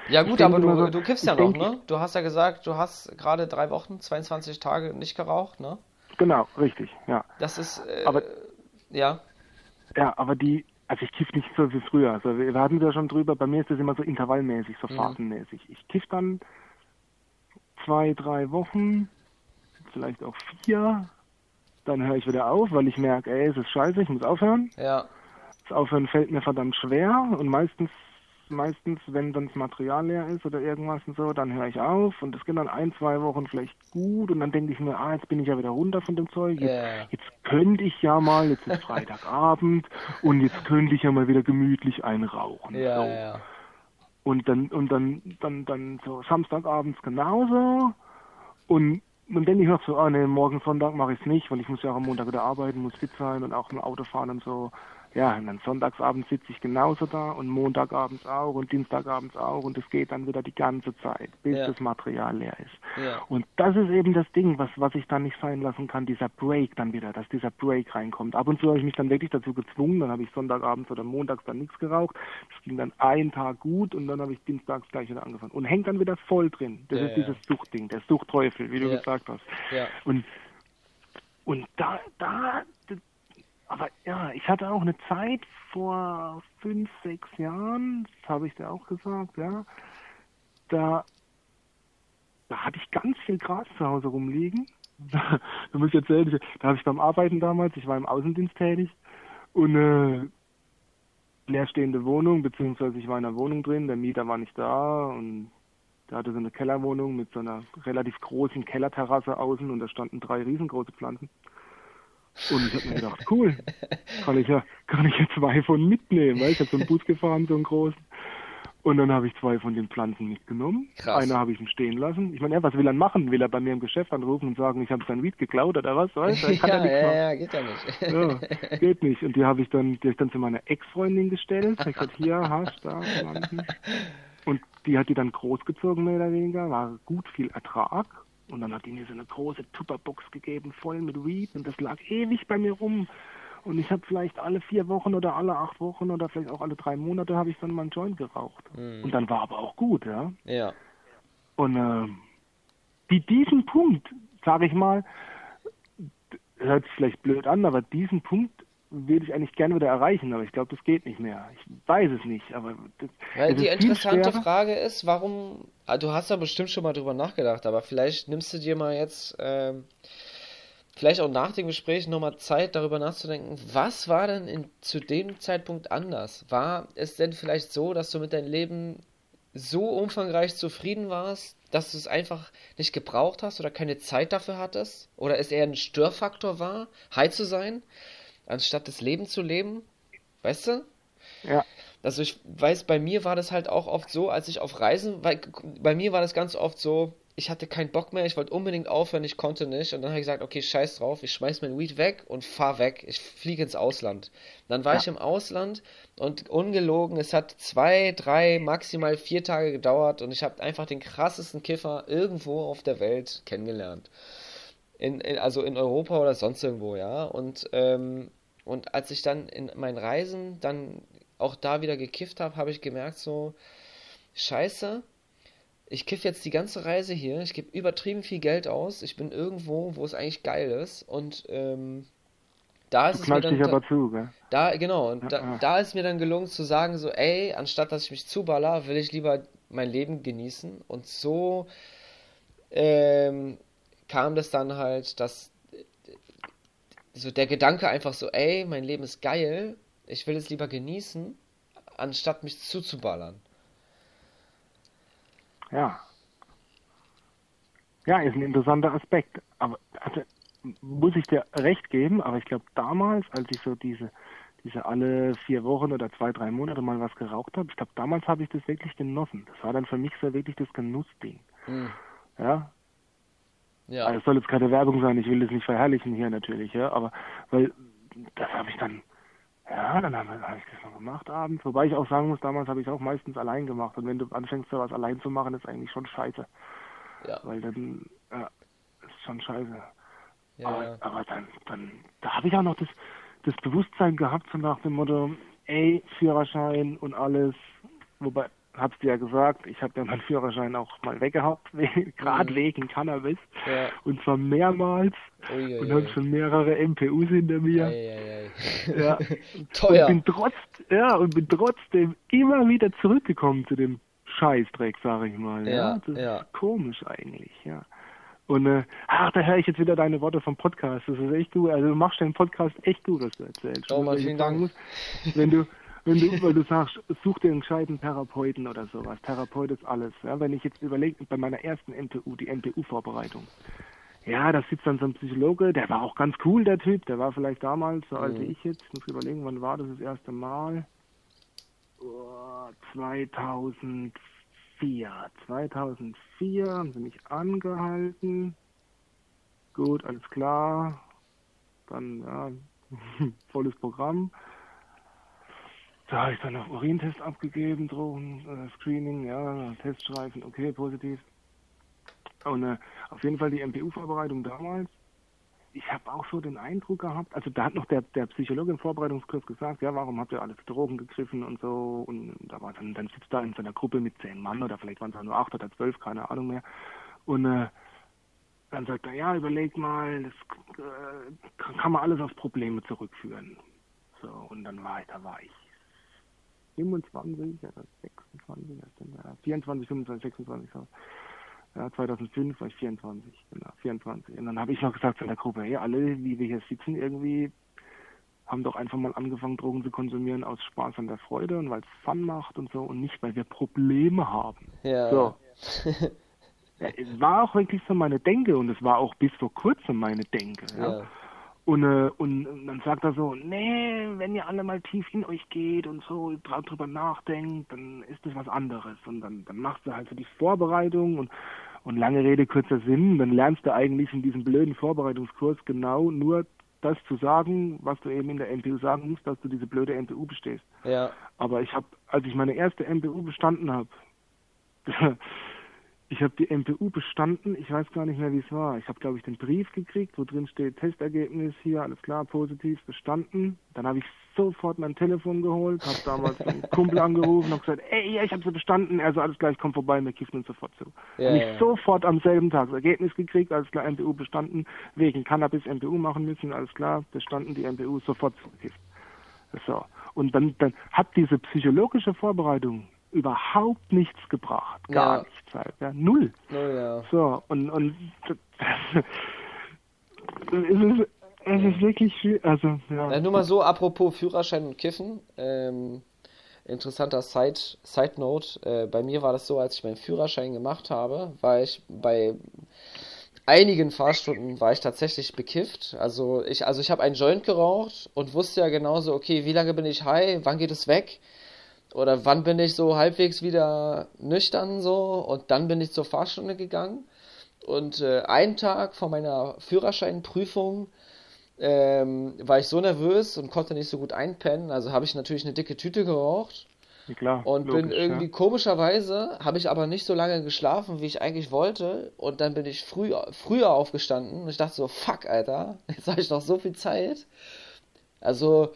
Ja gut, aber du, so, du kiffst ja noch, ne? Du hast ja gesagt, du hast gerade drei Wochen, 22 Tage nicht geraucht, ne? genau, richtig, ja. Das ist, äh, Aber ja, ja, aber die, also ich kiff nicht so wie früher. Also wir hatten es ja schon drüber. Bei mir ist das immer so intervallmäßig, so Mhm. phasenmäßig. Ich kiff dann zwei, drei Wochen, vielleicht auch vier. Dann höre ich wieder auf, weil ich merke, ey, es ist scheiße, ich muss aufhören. ja, Das Aufhören fällt mir verdammt schwer und meistens, meistens, wenn dann das Material leer ist oder irgendwas und so, dann höre ich auf und es geht dann ein, zwei Wochen vielleicht gut und dann denke ich mir, ah, jetzt bin ich ja wieder runter von dem Zeug, jetzt, Ja. jetzt könnte ich ja mal, jetzt ist Freitagabend und jetzt könnte ich ja mal wieder gemütlich einrauchen. ja, so. ja. Und dann, und dann, dann, dann so Samstagabends genauso. Und dann denke ich noch so, ah nee, morgen Sonntag mache ich es nicht, weil ich muss ja auch am Montag wieder arbeiten, muss fit sein und auch im Auto fahren und so. Ja, und dann sonntagsabends sitze ich genauso da und montagabends auch und dienstagabends auch und es geht dann wieder die ganze Zeit, bis Ja. das Material leer ist. Ja. Und das ist eben das Ding, was, was ich dann nicht sein lassen kann, dieser Break dann wieder, dass dieser Break reinkommt. Ab und zu habe ich mich dann wirklich dazu gezwungen, dann habe ich Sonntagabends oder montags dann nichts geraucht. Das ging dann einen Tag gut und dann habe ich dienstags gleich wieder angefangen. Und hängt dann wieder voll drin. Das Ja, ist dieses Suchtding, der Suchtteufel, wie du gesagt hast. Und, und da, da, aber ja, ich hatte auch eine Zeit vor fünf, sechs Jahren, das habe ich dir auch gesagt, ja, da, da hatte ich ganz viel Gras zu Hause rumliegen. da muss ich erzählen, da habe ich beim Arbeiten damals, ich war im Außendienst tätig und äh, leerstehende Wohnung, beziehungsweise ich war in einer Wohnung drin, der Mieter war nicht da und der hatte so eine Kellerwohnung mit so einer relativ großen Kellerterrasse außen und da standen drei riesengroße Pflanzen. Und ich habe mir gedacht, cool, kann ich ja, kann ich ja zwei von mitnehmen, weil ich habe so einen Bus gefahren, so einen großen. Und dann habe ich zwei von den Pflanzen mitgenommen. Krass. Eine habe ich ihm stehen lassen. Ich meine, ja, was will er machen? Will er bei mir im Geschäft anrufen und sagen, ich habe sein Weed geklaut oder was? Weißt du? Kann er Ja, nichts ja, machen. ja, geht ja nicht. Ja, geht nicht. Und die habe ich dann, die hab ich dann zu meiner Ex-Freundin gestellt. Ich gesagt, hier, hast da, Pflanzen. Und die hat die dann großgezogen, mehr oder weniger, war gut viel Ertrag. Und dann hat die mir so eine große Tupperbox gegeben, voll mit Weed. Und das lag ewig bei mir rum. Und ich habe vielleicht alle vier Wochen oder alle acht Wochen oder vielleicht auch alle drei Monate habe ich dann mal einen Joint geraucht. Mhm. Und dann war aber auch gut, ja. Ja. Und äh, die, diesen Punkt, sage ich mal, hört sich vielleicht blöd an, aber diesen Punkt würde ich eigentlich gerne wieder erreichen, aber ich glaube, das geht nicht mehr. Ich weiß es nicht, aber das, Weil die interessante. Frage ist, warum, ah, du hast da bestimmt schon mal drüber nachgedacht, aber vielleicht nimmst du dir mal jetzt, ähm, vielleicht auch nach dem Gespräch nochmal Zeit, darüber nachzudenken, was war denn in, zu dem Zeitpunkt anders? War es denn vielleicht so, dass du mit deinem Leben so umfangreich zufrieden warst, dass du es einfach nicht gebraucht hast oder keine Zeit dafür hattest? Oder es eher ein Störfaktor war, high zu sein, anstatt das Leben zu leben? Weißt du? Ja, Also ich weiß, bei mir war das halt auch oft so, als ich auf Reisen, weil bei mir war das ganz oft so, ich hatte keinen Bock mehr, ich wollte unbedingt aufhören, ich konnte nicht und dann habe ich gesagt, okay, scheiß drauf, ich schmeiß mein Weed weg und fahr weg, ich fliege ins Ausland. Dann war Ja. ich im Ausland und ungelogen, es hat zwei, drei, maximal vier Tage gedauert und ich habe einfach den krassesten Kiffer irgendwo auf der Welt kennengelernt. In, in, also in Europa oder sonst irgendwo, ja. Und, ähm, und als ich dann in meinen Reisen dann auch da wieder gekifft habe, habe ich gemerkt, so, scheiße, ich kiff jetzt die ganze Reise hier, ich gebe übertrieben viel Geld aus, ich bin irgendwo, wo es eigentlich geil ist und ähm, da ist du es mir dann dich aber zu, gell? da, genau, und Ja, da, ja. da ist mir dann gelungen zu sagen, so, ey, anstatt dass ich mich zuballer, will ich lieber mein Leben genießen. Und so ähm, kam das dann halt, dass so der Gedanke einfach so, ey, mein Leben ist geil, ich will es lieber genießen, anstatt mich zuzuballern. Ja. Ja, ist ein interessanter Aspekt. Aber also, muss ich dir recht geben, aber ich glaube damals, als ich so diese, diese alle vier Wochen oder zwei, drei Monate mal was geraucht habe, ich glaube damals habe ich das wirklich genossen. Das war dann für mich so wirklich das Genussding. Hm. Ja, Ja, also es soll jetzt keine Werbung sein, ich will das nicht verherrlichen hier natürlich, ja, aber weil das habe ich dann, ja, dann habe hab ich das noch gemacht abends, wobei ich auch sagen muss, damals habe ich es auch meistens allein gemacht und wenn du anfängst, sowas allein zu machen, ist eigentlich schon scheiße. Ja. Weil dann, ja, ist schon scheiße. Ja, aber, ja. aber dann, dann, da habe ich auch noch das, das Bewusstsein gehabt, so nach dem Motto, ey, Führerschein und alles. Wobei, hab's dir ja gesagt, ich habe ja meinen Führerschein auch mal weggehabt, gerade Mhm. wegen Cannabis. Ja. Und zwar mehrmals. Ui, und habe schon mehrere MPUs hinter mir. Ei. Ja. Teuer. Und bin trotz, ja, und bin trotzdem immer wieder zurückgekommen zu dem Scheißdreck, sage ich mal. Ja, Ja, ja. komisch eigentlich, ja. Und äh, ach, da höre ich jetzt wieder deine Worte vom Podcast. Das ist echt gut. Also du machst den Podcast echt gut, was du erzählst. Oh, Mann, ich vielen Dank. Muss, wenn du, wenn du, weil du sagst, such dir einen gescheiten Therapeuten oder sowas. Therapeut ist alles. Ja, wenn ich jetzt überlege, bei meiner ersten MPU, die MPU-Vorbereitung. Ja, da sitzt dann so ein Psychologe, der war auch ganz cool, der Typ. Der war vielleicht damals, so alt wie Mhm. ich jetzt, ich muss überlegen, wann war das das erste Mal? Oh, 2004. 2004 haben sie mich angehalten. Gut, alles klar. Dann, ja, volles Programm. Da habe ich dann noch Urintest abgegeben, Drogen, äh, Screening, ja, Teststreifen, okay, positiv. Und äh, auf jeden Fall die MPU-Vorbereitung damals. Ich habe auch so den Eindruck gehabt, also da hat noch der, der Psychologe im Vorbereitungskurs gesagt, ja, warum habt ihr alles Drogen gegriffen und so. Und da war dann, dann sitzt da in so einer Gruppe mit zehn Mann oder vielleicht waren es nur acht oder zwölf, keine Ahnung mehr. Und äh, dann sagt er, ja, überleg mal, das äh, kann, kann man alles auf Probleme zurückführen. So, und dann war ich, da war ich 27 oder 26, was denn da? 24, 25, 26, so. Ja, 2005 war ich 24, genau, 24. Und dann habe ich noch gesagt zu der Gruppe, hey, alle, wie wir hier sitzen, irgendwie haben doch einfach mal angefangen, Drogen zu konsumieren aus Spaß und der Freude und weil es Fun macht und so und nicht, weil wir Probleme haben. Ja. So. Ja, es war auch wirklich so meine Denke und es war auch bis vor kurzem meine Denke. Ja. Ja. Und, äh, und dann sagt er so, nee, wenn ihr alle mal tief in euch geht und so drüber nachdenkt, dann ist das was anderes. Und dann, dann machst du halt so die Vorbereitung und, und lange Rede, kurzer Sinn, dann lernst du eigentlich in diesem blöden Vorbereitungskurs genau nur das zu sagen, was du eben in der MPU sagen musst, dass du diese blöde MPU bestehst. Ja. Aber ich habe, als ich meine erste MPU bestanden habe, ich habe die MPU bestanden, ich weiß gar nicht mehr, wie es war. Ich habe, glaube ich, den Brief gekriegt, wo drin steht, Testergebnis hier, alles klar, positiv, bestanden. Dann habe ich sofort mein Telefon geholt, habe damals einen Kumpel angerufen und gesagt, ey, ja, ich habe sie bestanden. Also alles klar, ich komme vorbei, wir kiffen uns sofort zu. Ja, ich ja. sofort am selben Tag das Ergebnis gekriegt, alles klar, MPU bestanden, wegen Cannabis MPU machen müssen, alles klar, bestanden, die MPU sofort zugekifft. So. Und dann, dann hat diese psychologische Vorbereitung überhaupt nichts gebracht. Gar Ja. nichts halt. Ja, null. Oh, ja. So, und, und es, ist, es ist wirklich schwierig. Also, ja. Ja, nur mal so, apropos Führerschein und Kiffen. Ähm, interessanter Side, Side Note. Äh, bei mir war das so, als ich meinen Führerschein gemacht habe, war ich bei einigen Fahrstunden war ich tatsächlich bekifft. Also ich, also ich habe einen Joint geraucht und wusste ja genauso, okay, wie lange bin ich high, wann geht es weg? Oder wann bin ich so halbwegs wieder nüchtern so? Und dann bin ich zur Fahrstunde gegangen. Und äh, einen Tag vor meiner Führerscheinprüfung ähm, war ich so nervös und konnte nicht so gut einpennen. Also habe ich natürlich eine dicke Tüte geraucht Klar, und bin logisch, irgendwie ja. komischerweise, habe ich aber nicht so lange geschlafen, wie ich eigentlich wollte. Und dann bin ich früh, früher aufgestanden und ich dachte so, fuck, Alter, jetzt habe ich noch so viel Zeit. Also,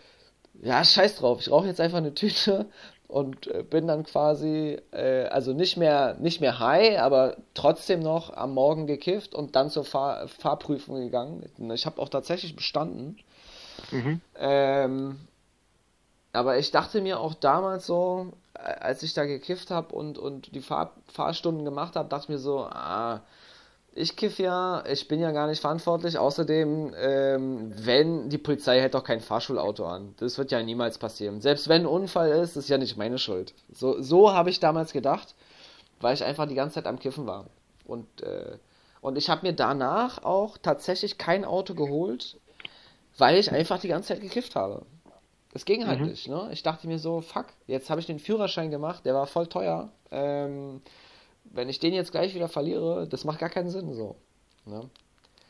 ja, scheiß drauf, ich rauche jetzt einfach eine Tüte und äh, bin dann quasi, äh, also nicht mehr, nicht mehr high, aber trotzdem noch am Morgen gekifft und dann zur Fahr Fahrprüfung gegangen. Ich habe auch tatsächlich bestanden. Mhm. Ähm, aber ich dachte mir auch damals so, äh, als ich da gekifft habe und, und die Fahr Fahrstunden gemacht habe, dachte ich mir so, ah, ich kiff ja, ich bin ja gar nicht verantwortlich. Außerdem, ähm, wenn die Polizei hält doch kein Fahrschulauto an. Das wird ja niemals passieren. Selbst wenn ein Unfall ist, ist ja nicht meine Schuld. So, so habe ich damals gedacht, weil ich einfach die ganze Zeit am Kiffen war. Und, äh, und ich habe mir danach auch tatsächlich kein Auto geholt, weil ich einfach die ganze Zeit gekifft habe. Das ging halt Mhm. nicht, ne? Ich dachte mir so, fuck, jetzt habe ich den Führerschein gemacht, der war voll teuer. Ähm, wenn ich den jetzt gleich wieder verliere, das macht gar keinen Sinn so. Ne?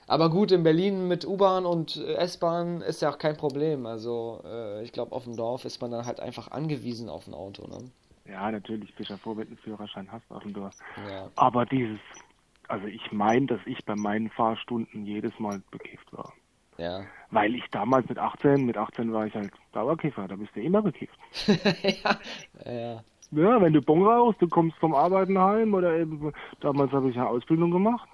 Aber gut, in Berlin mit U-Bahn und äh, S-Bahn ist ja auch kein Problem. Also äh, ich glaube, auf dem Dorf ist man dann halt einfach angewiesen auf ein Auto. Ne? Ja, natürlich, bist ja froh, wenn du einen Führerschein hast auf dem Dorf. Ja. Aber dieses, also ich meine, dass ich bei meinen Fahrstunden jedes Mal bekifft war. Ja. Weil ich damals mit 18, mit 18 war ich halt Dauerkiffer, da bist du immer bekifft. ja. Ja. Ja, wenn du Bon rauchst, du kommst vom Arbeiten heim oder eben, damals habe ich eine Ausbildung gemacht.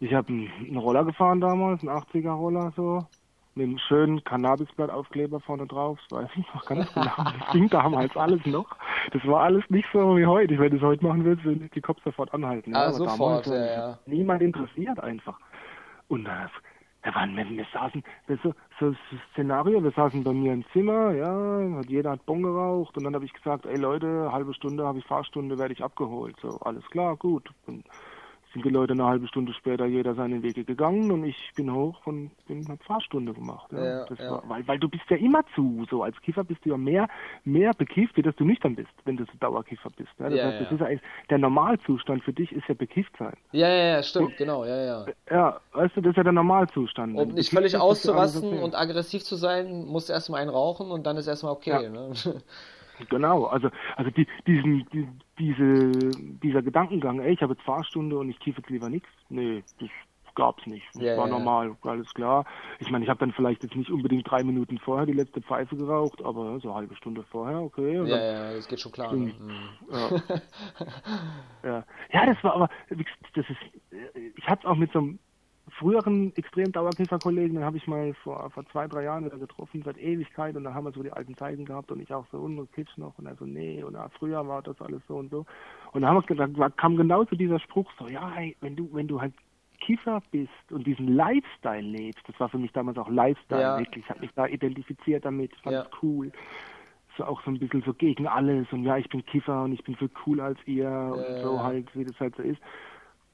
Ich habe einen, Roller gefahren damals, einen 80er Roller so, mit einem schönen Cannabisblattaufkleber vorne drauf, das weiß ich noch ganz genau. Das ging damals alles noch. Das war alles nicht so wie heute. Wenn du es heute machen würdest, würde die Cops sofort anhalten. Ah, Aber sofort, damals, ja, ja. Niemand interessiert einfach. Und äh, da waren wir, wir saßen, so, so Szenario, wir saßen bei mir im Zimmer, ja, hat jeder hat Bon geraucht und dann habe ich gesagt, ey Leute, halbe Stunde habe ich Fahrstunde, werde ich abgeholt. So, alles klar, gut. Und sind die Leute eine halbe Stunde später jeder seinen Wege gegangen und ich bin hoch und bin hab Fahrstunde gemacht. Ja. Ja, ja. War, weil, weil du bist ja immer zu, so als Kiffer bist du ja mehr, mehr bekifft, wie dass du nüchtern bist, wenn du so Dauerkiffer bist. Ja. Das heißt, das ist ja der Normalzustand für dich ist ja bekifft sein. Ja, ja, ja, stimmt, genau, ja, ja. Ja, weißt du, das ist ja der Normalzustand. Um nicht völlig auszurasten und aggressiv zu sein, musst du erstmal einen rauchen und dann ist erstmal okay. Ne? Genau, also also die, diesen die, diese dieser Gedankengang, ey, ich habe jetzt Fahrstunde und ich jetzt lieber nichts. Nee, das gab's nicht. Das Ja, war ja, normal, alles klar. Ich meine, ich habe dann vielleicht jetzt nicht unbedingt drei Minuten vorher die letzte Pfeife geraucht, aber so eine halbe Stunde vorher, okay. Ja, ja, das geht schon klar. Ne? Mhm. ja. ja. ja, das war aber, das ist, ich hatte es auch mit so einem früheren extrem Dauerkiffer-Kollegen, den habe ich mal vor, vor zwei, drei Jahren wieder getroffen, seit Ewigkeit, und da haben wir so die alten Zeiten gehabt und ich auch so, und Kitsch noch, und er so, nee, und ah, früher war das alles so und so. Und da haben wir da kam genau so dieser Spruch, so, ja, hey, wenn du, wenn du halt Kiffer bist und diesen Lifestyle lebst, das war für mich damals auch Lifestyle, Ja. wirklich, ich habe mich da identifiziert damit, fand Ja. es cool so auch so ein bisschen so gegen alles und ja, ich bin Kiffer und ich bin viel cooler als ihr und Ja. so halt, wie das halt so ist.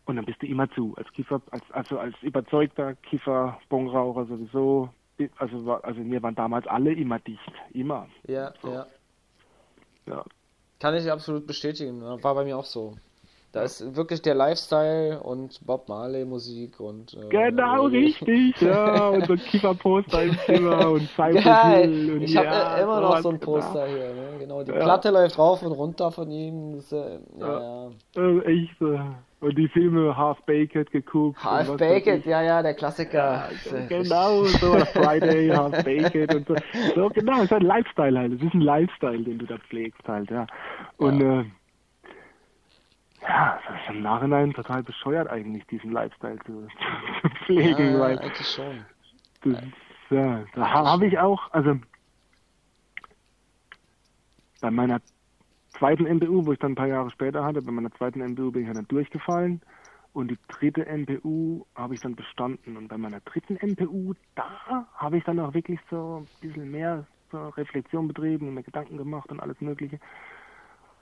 Und dann bist du immer zu, als Kiffer, als, also als überzeugter Kiffer, Bongraucher sowieso. Also, also mir waren damals alle immer dicht, immer. Ja, So. ja. Ja, Kann ich absolut bestätigen. ne? War bei mir auch so. Da ist wirklich der Lifestyle und Bob Marley Musik und äh, genau richtig, ja, und so ein Kifferposter im Zimmer und Cypress Geil! Hill und Ich habe ja, immer noch so ein genau. Poster hier, ne? Genau, die Ja. Platte läuft rauf und runter von ihm. Das, äh, ja, ja. Äh, echt so. Und die Filme Half Baked geguckt. Half Baked, ja, ja, der Klassiker. Genau, so Friday, Half Baked und so. So, genau, es ist ein Lifestyle halt. Es ist ein Lifestyle, den du da pflegst halt, ja. Und Ja. äh, ja, das ist im Nachhinein total bescheuert eigentlich, diesen Lifestyle zu, zu pflegen, Ja, weil eigentlich schon. das ja, da ha- habe ich auch, also bei meiner zweiten MBU, wo ich dann ein paar Jahre später hatte, bei meiner zweiten MBU bin ich dann durchgefallen und die dritte MPU habe ich dann bestanden. Und bei meiner dritten MPU, da habe ich dann auch wirklich so ein bisschen mehr so Reflexion betrieben und mir Gedanken gemacht und alles Mögliche.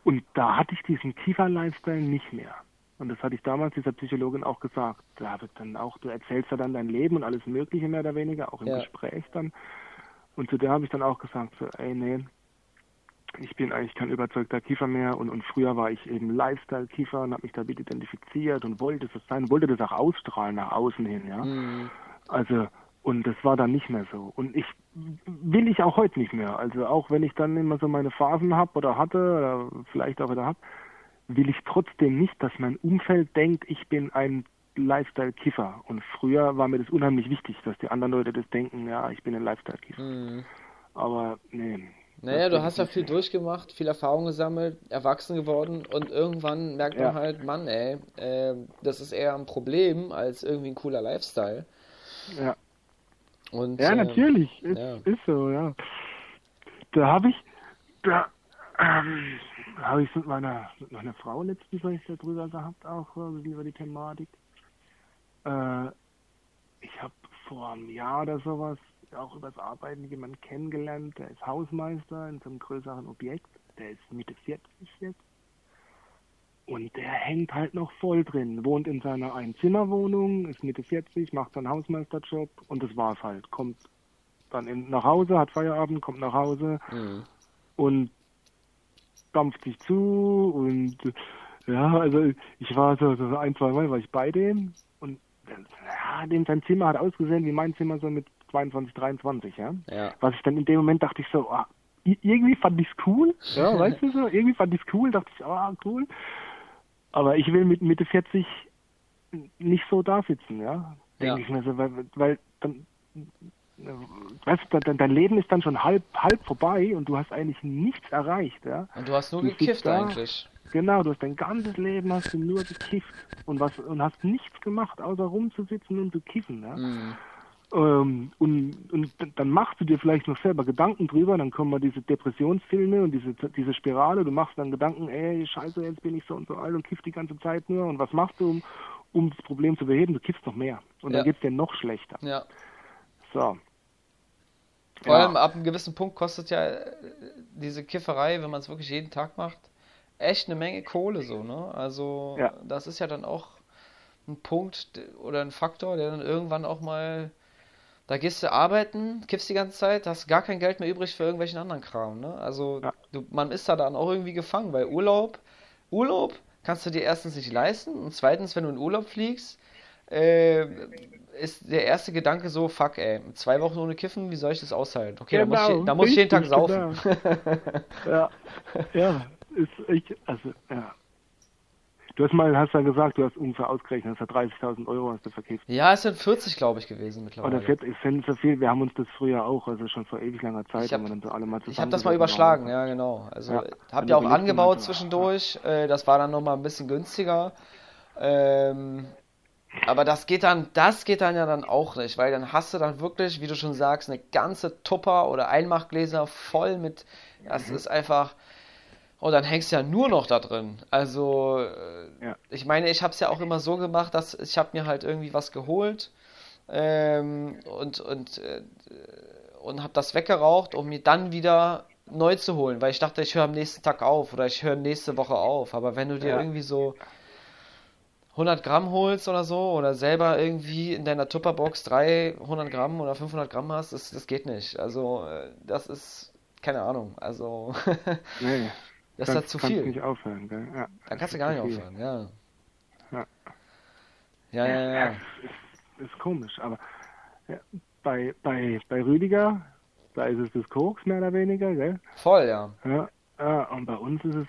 Und da hatte ich diesen Kiefer-Lifestyle nicht mehr. Und das hatte ich damals dieser Psychologin auch gesagt. Da wird dann auch, du erzählst ja dann dein Leben und alles Mögliche mehr oder weniger, auch im Ja. Gespräch dann. Und zu der habe ich dann auch gesagt, so, ey, nee, ich bin eigentlich kein überzeugter Kiefer mehr und, und früher war ich eben Lifestyle-Kiefer und habe mich damit identifiziert und wollte das sein, wollte das auch ausstrahlen nach außen hin, ja. Mhm. Also, und das war dann nicht mehr so. Und ich will ich auch heute nicht mehr. Also auch wenn ich dann immer so meine Phasen habe oder hatte oder vielleicht auch wieder hab, will ich trotzdem nicht, dass mein Umfeld denkt, ich bin ein Lifestyle-Kiffer. Und früher war mir das unheimlich wichtig, dass die anderen Leute das denken, ja, ich bin ein Lifestyle-Kiffer. Mhm. Aber nee. Naja, du hast ja viel durchgemacht, viel Erfahrung gesammelt, erwachsen geworden und irgendwann merkt man Ja. halt, Mann, ey, äh, das ist eher ein Problem als irgendwie ein cooler Lifestyle. Ja. Und, Ja, äh, natürlich. Ist, ja. ist so, ja. Da habe ich, da ähm, habe ich mit meiner, mit meiner Frau letztens ich darüber gehabt, auch ein bisschen über die Thematik. Äh, ich habe vor einem Jahr oder sowas auch übers Arbeiten jemanden kennengelernt, der ist Hausmeister in so einem größeren Objekt. Der ist Mitte 40 jetzt. Und der hängt halt noch voll drin, wohnt in seiner Einzimmerwohnung, ist Mitte 40, macht seinen Hausmeisterjob und das war's halt. Kommt dann in, nach Hause, hat Feierabend, kommt nach Hause Mhm. und dampft sich zu und ja, also ich war so, so ein, zwei Mal war ich bei dem und ja, dem sein Zimmer hat ausgesehen wie mein Zimmer so mit 22, 23, ja. Ja. Was ich dann in dem Moment dachte ich so, i- irgendwie fand ich's cool, ja, weißt du so, irgendwie fand ich's cool, dachte ich, ah, cool. Aber ich will mit Mitte 40 nicht so da sitzen, ja. Denke Ja. ich mir so, weil, weil dann, weißt du, dein, dein Leben ist dann schon halb, halb vorbei und du hast eigentlich nichts erreicht, ja. Und du hast nur Du gekifft da. eigentlich. Genau, du hast dein ganzes Leben hast du nur gekifft und was und hast nichts gemacht, außer rumzusitzen und zu kiffen, ja. Mhm. Ähm, und, und dann machst du dir vielleicht noch selber Gedanken drüber, dann kommen mal diese Depressionsfilme und diese, diese Spirale, du machst dann Gedanken, ey, scheiße, jetzt bin ich so und so alt und kiff die ganze Zeit nur und was machst du, um, um das Problem zu beheben? Du kiffst noch mehr und Ja. dann geht's dir noch schlechter. Ja. So. Vor Ja. allem ab einem gewissen Punkt kostet ja äh, diese Kifferei, wenn man es wirklich jeden Tag macht, echt eine Menge Kohle so, ne? Also Ja. das ist ja dann auch ein Punkt oder ein Faktor, der dann irgendwann auch mal, da gehst du arbeiten, kiffst die ganze Zeit, hast gar kein Geld mehr übrig für irgendwelchen anderen Kram, ne? Also Ja. du, man ist da dann auch irgendwie gefangen, weil Urlaub, Urlaub kannst du dir erstens nicht leisten und zweitens, wenn du in Urlaub fliegst, äh, ist der erste Gedanke so, fuck ey, zwei Wochen ohne Kiffen, wie soll ich das aushalten? Okay, da muss ich, Genau, da muss ich jeden Tag richtig, saufen. Ja, ja, ist echt, also, ja. Du hast mal, hast ja gesagt, du hast ungefähr ausgerechnet, hast ja 30.000 Euro hast du verkifft. Ja, es sind 40, glaube ich, gewesen mittlerweile. Oder 40, ich finde so viel, wir haben uns das früher auch, also schon vor ewig langer Zeit, Ich hab- haben wir dann so alle mal Ich habe das mal überschlagen, ja, genau. Also Ja. habt Und ihr auch angebaut zwischendurch. Äh, das war dann nochmal ein bisschen günstiger. Ähm, aber das geht dann, das geht dann ja dann auch nicht, weil dann hast du dann wirklich, wie du schon sagst, eine ganze Tupper oder Einmachgläser voll mit, das Mhm. ist einfach, und dann hängst du ja nur noch da drin. Also, äh, Ja. ich meine, ich habe es ja auch immer so gemacht, dass ich habe mir halt irgendwie was geholt ähm, und, und, äh, und habe das weggeraucht, um mir dann wieder neu zu holen, weil ich dachte, ich höre am nächsten Tag auf oder ich höre nächste Woche auf. Aber wenn du dir Ja. irgendwie so 100 Gramm holst oder so oder selber irgendwie in deiner Tupperbox 300 Gramm oder 500 Gramm hast, das, das geht nicht. Also äh, das ist keine Ahnung. Also Nee, das ist halt zu viel. nicht aufhören, gell? Ja, Dann kannst du gar ist nicht aufhören. Ja. Ja. Ja, ja, ja. Ist, ist komisch, aber ja, bei, bei, bei Rüdiger, da ist es das Koks mehr oder weniger, gell? Voll, ja. Ja, ja, und bei uns ist es,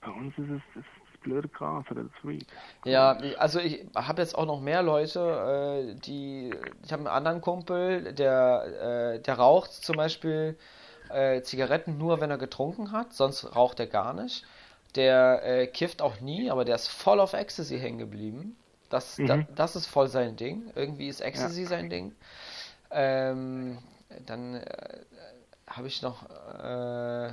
bei uns ist es das, das blöde Gras oder das Weed. Ja, also ich habe jetzt auch noch mehr Leute, äh, die, ich habe einen anderen Kumpel, der, äh, der raucht zum Beispiel äh, Zigaretten nur, wenn er getrunken hat, sonst raucht er gar nicht. Der äh, kifft auch nie, aber der ist voll auf Ecstasy hängen geblieben. Das, da, Mhm. das ist voll sein Ding. Irgendwie ist Ecstasy sein Ding. Ähm, dann äh, habe ich noch äh,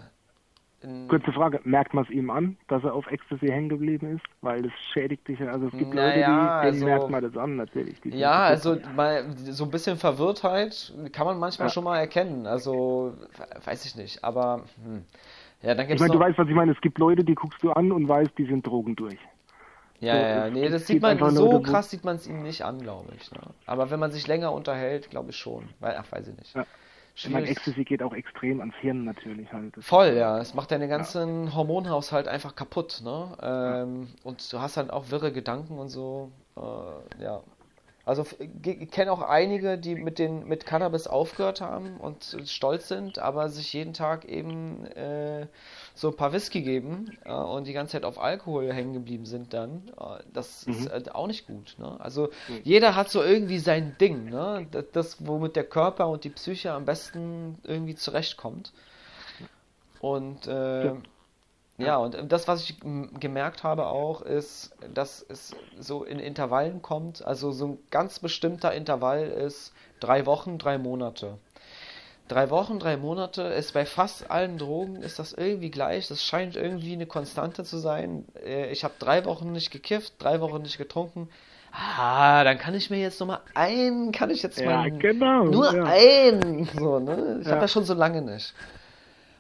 Kurze Frage, merkt man es ihm an, dass er auf Ecstasy hängen geblieben ist? Weil das schädigt dich ja, also es gibt Leute, die, Naja, also- merkt man das an, natürlich. Ja, also mal, so ein bisschen Verwirrtheit kann man manchmal Ja. schon mal erkennen. Also, we- weiß ich nicht. Aber, hm. ja, dann Ich gibt's meine, du weißt, was ich meine, es gibt Leute, die guckst du an und weißt, die sind Drogen durch. Ja, so, ja, Nee, das sieht man, so Leute, krass sieht man es ihm nicht an, glaube ich. Ne? Aber wenn man sich länger unterhält, glaube ich schon. Weil, ach, weiß ich nicht. Ja. Ich meine, Schwierig. Ecstasy geht auch extrem ans Hirn natürlich halt. Das- Voll, ja. Es macht deinen ganzen Hormonhaushalt einfach kaputt, ne? Ähm, und du hast dann auch wirre Gedanken und so. Äh, ja. Also ich kenne auch einige, die mit den mit Cannabis aufgehört haben und stolz sind, aber sich jeden Tag eben äh, so ein paar Whisky geben äh, und die ganze Zeit auf Alkohol hängen geblieben sind dann. Äh, das ist äh, auch nicht gut, ne? Also jeder hat so irgendwie sein Ding, ne? Das, das, womit der Körper und die Psyche am besten irgendwie zurechtkommt. Und äh, Ja. ja, und das, was ich gemerkt habe auch, ist, dass es so in Intervallen kommt. Also so ein ganz bestimmter Intervall ist drei Wochen, drei Monate. Drei Wochen, drei Monate ist bei fast allen Drogen ist das irgendwie gleich. Das scheint irgendwie eine Konstante zu sein. Äh, Ich habe drei Wochen nicht gekifft, drei Wochen nicht getrunken. Ah, dann kann ich mir jetzt noch mal ein, kann ich jetzt Ja, mal genau. nur ja. ein, so, ne? Ich habe Ja. das schon so lange nicht.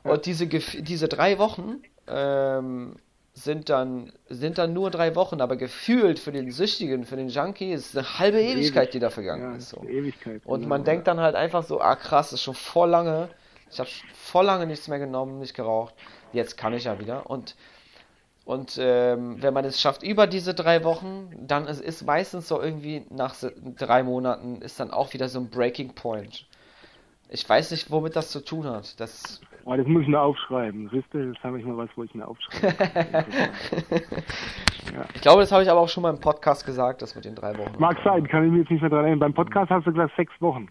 Und diese, diese drei Wochen ähm, sind dann, sind dann nur drei Wochen, aber gefühlt für den Süchtigen, für den Junkie ist eine halbe Ewigkeit, die da vergangen ja, ist. So. Ewigkeit. Und genau, man ja. denkt dann halt einfach so, ah krass, ist schon voll lange. Ich habe voll lange nichts mehr genommen, nicht geraucht. Jetzt kann ich ja wieder. Und, und ähm, wenn man es schafft über diese drei Wochen, dann ist, ist meistens so irgendwie nach drei Monaten ist dann auch wieder so ein Breaking Point. Ich weiß nicht, womit das zu tun hat. Das, Oh, das muss ich mir aufschreiben. Siehst du, jetzt habe ich mal was, wo ich mir aufschreibe. Ich glaube, das habe ich aber auch schon mal im Podcast gesagt, das mit den drei Wochen. Mag sein, kann ich mir jetzt nicht mehr dran erinnern. Beim Podcast hast du gesagt sechs Wochen.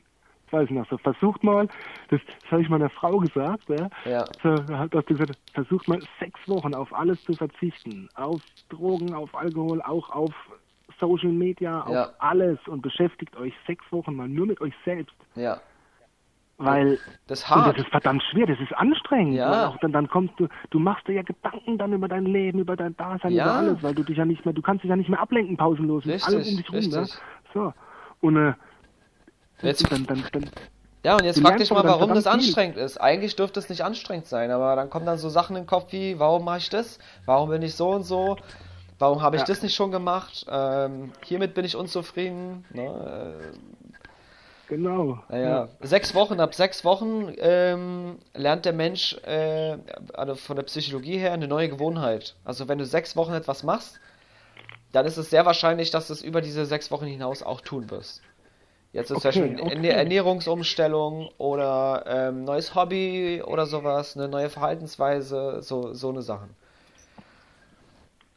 Das weiß ich noch. So, versucht mal, das, das habe ich meiner Frau gesagt, ja. Ja. So, hast du gesagt, versucht mal sechs Wochen auf alles zu verzichten. Auf Drogen, auf Alkohol, auch auf Social Media, auf Ja. alles und beschäftigt euch sechs Wochen mal nur mit euch selbst. Ja. Weil Das ist das ist verdammt schwer, das ist anstrengend. Ja. Auch dann, dann kommst du, du machst dir ja Gedanken dann über dein Leben, über dein Dasein, Ja. über alles, weil du dich ja nicht mehr, du kannst dich ja nicht mehr ablenken pausenlos Richtig, allem um dich rum. Ne? So. Und äh, Jetzt- dann, dann, dann, Ja, und jetzt frag dich mal, warum das anstrengend ist. Eigentlich dürfte es nicht anstrengend sein, aber dann kommen dann so Sachen in den Kopf wie, warum mache ich das? Warum bin ich so und so? Warum habe ich Ja. das nicht schon gemacht? Ähm, hiermit bin ich unzufrieden. Ne? Genau. Naja, sechs Wochen, ab sechs Wochen ähm, lernt der Mensch äh, also von der Psychologie her eine neue Gewohnheit. Also wenn du sechs Wochen etwas machst, dann ist es sehr wahrscheinlich, dass du es über diese sechs Wochen hinaus auch tun wirst. Jetzt ist Okay, zum Beispiel okay. eine Ernährungsumstellung oder ähm, neues Hobby oder sowas, eine neue Verhaltensweise, so, so eine Sachen.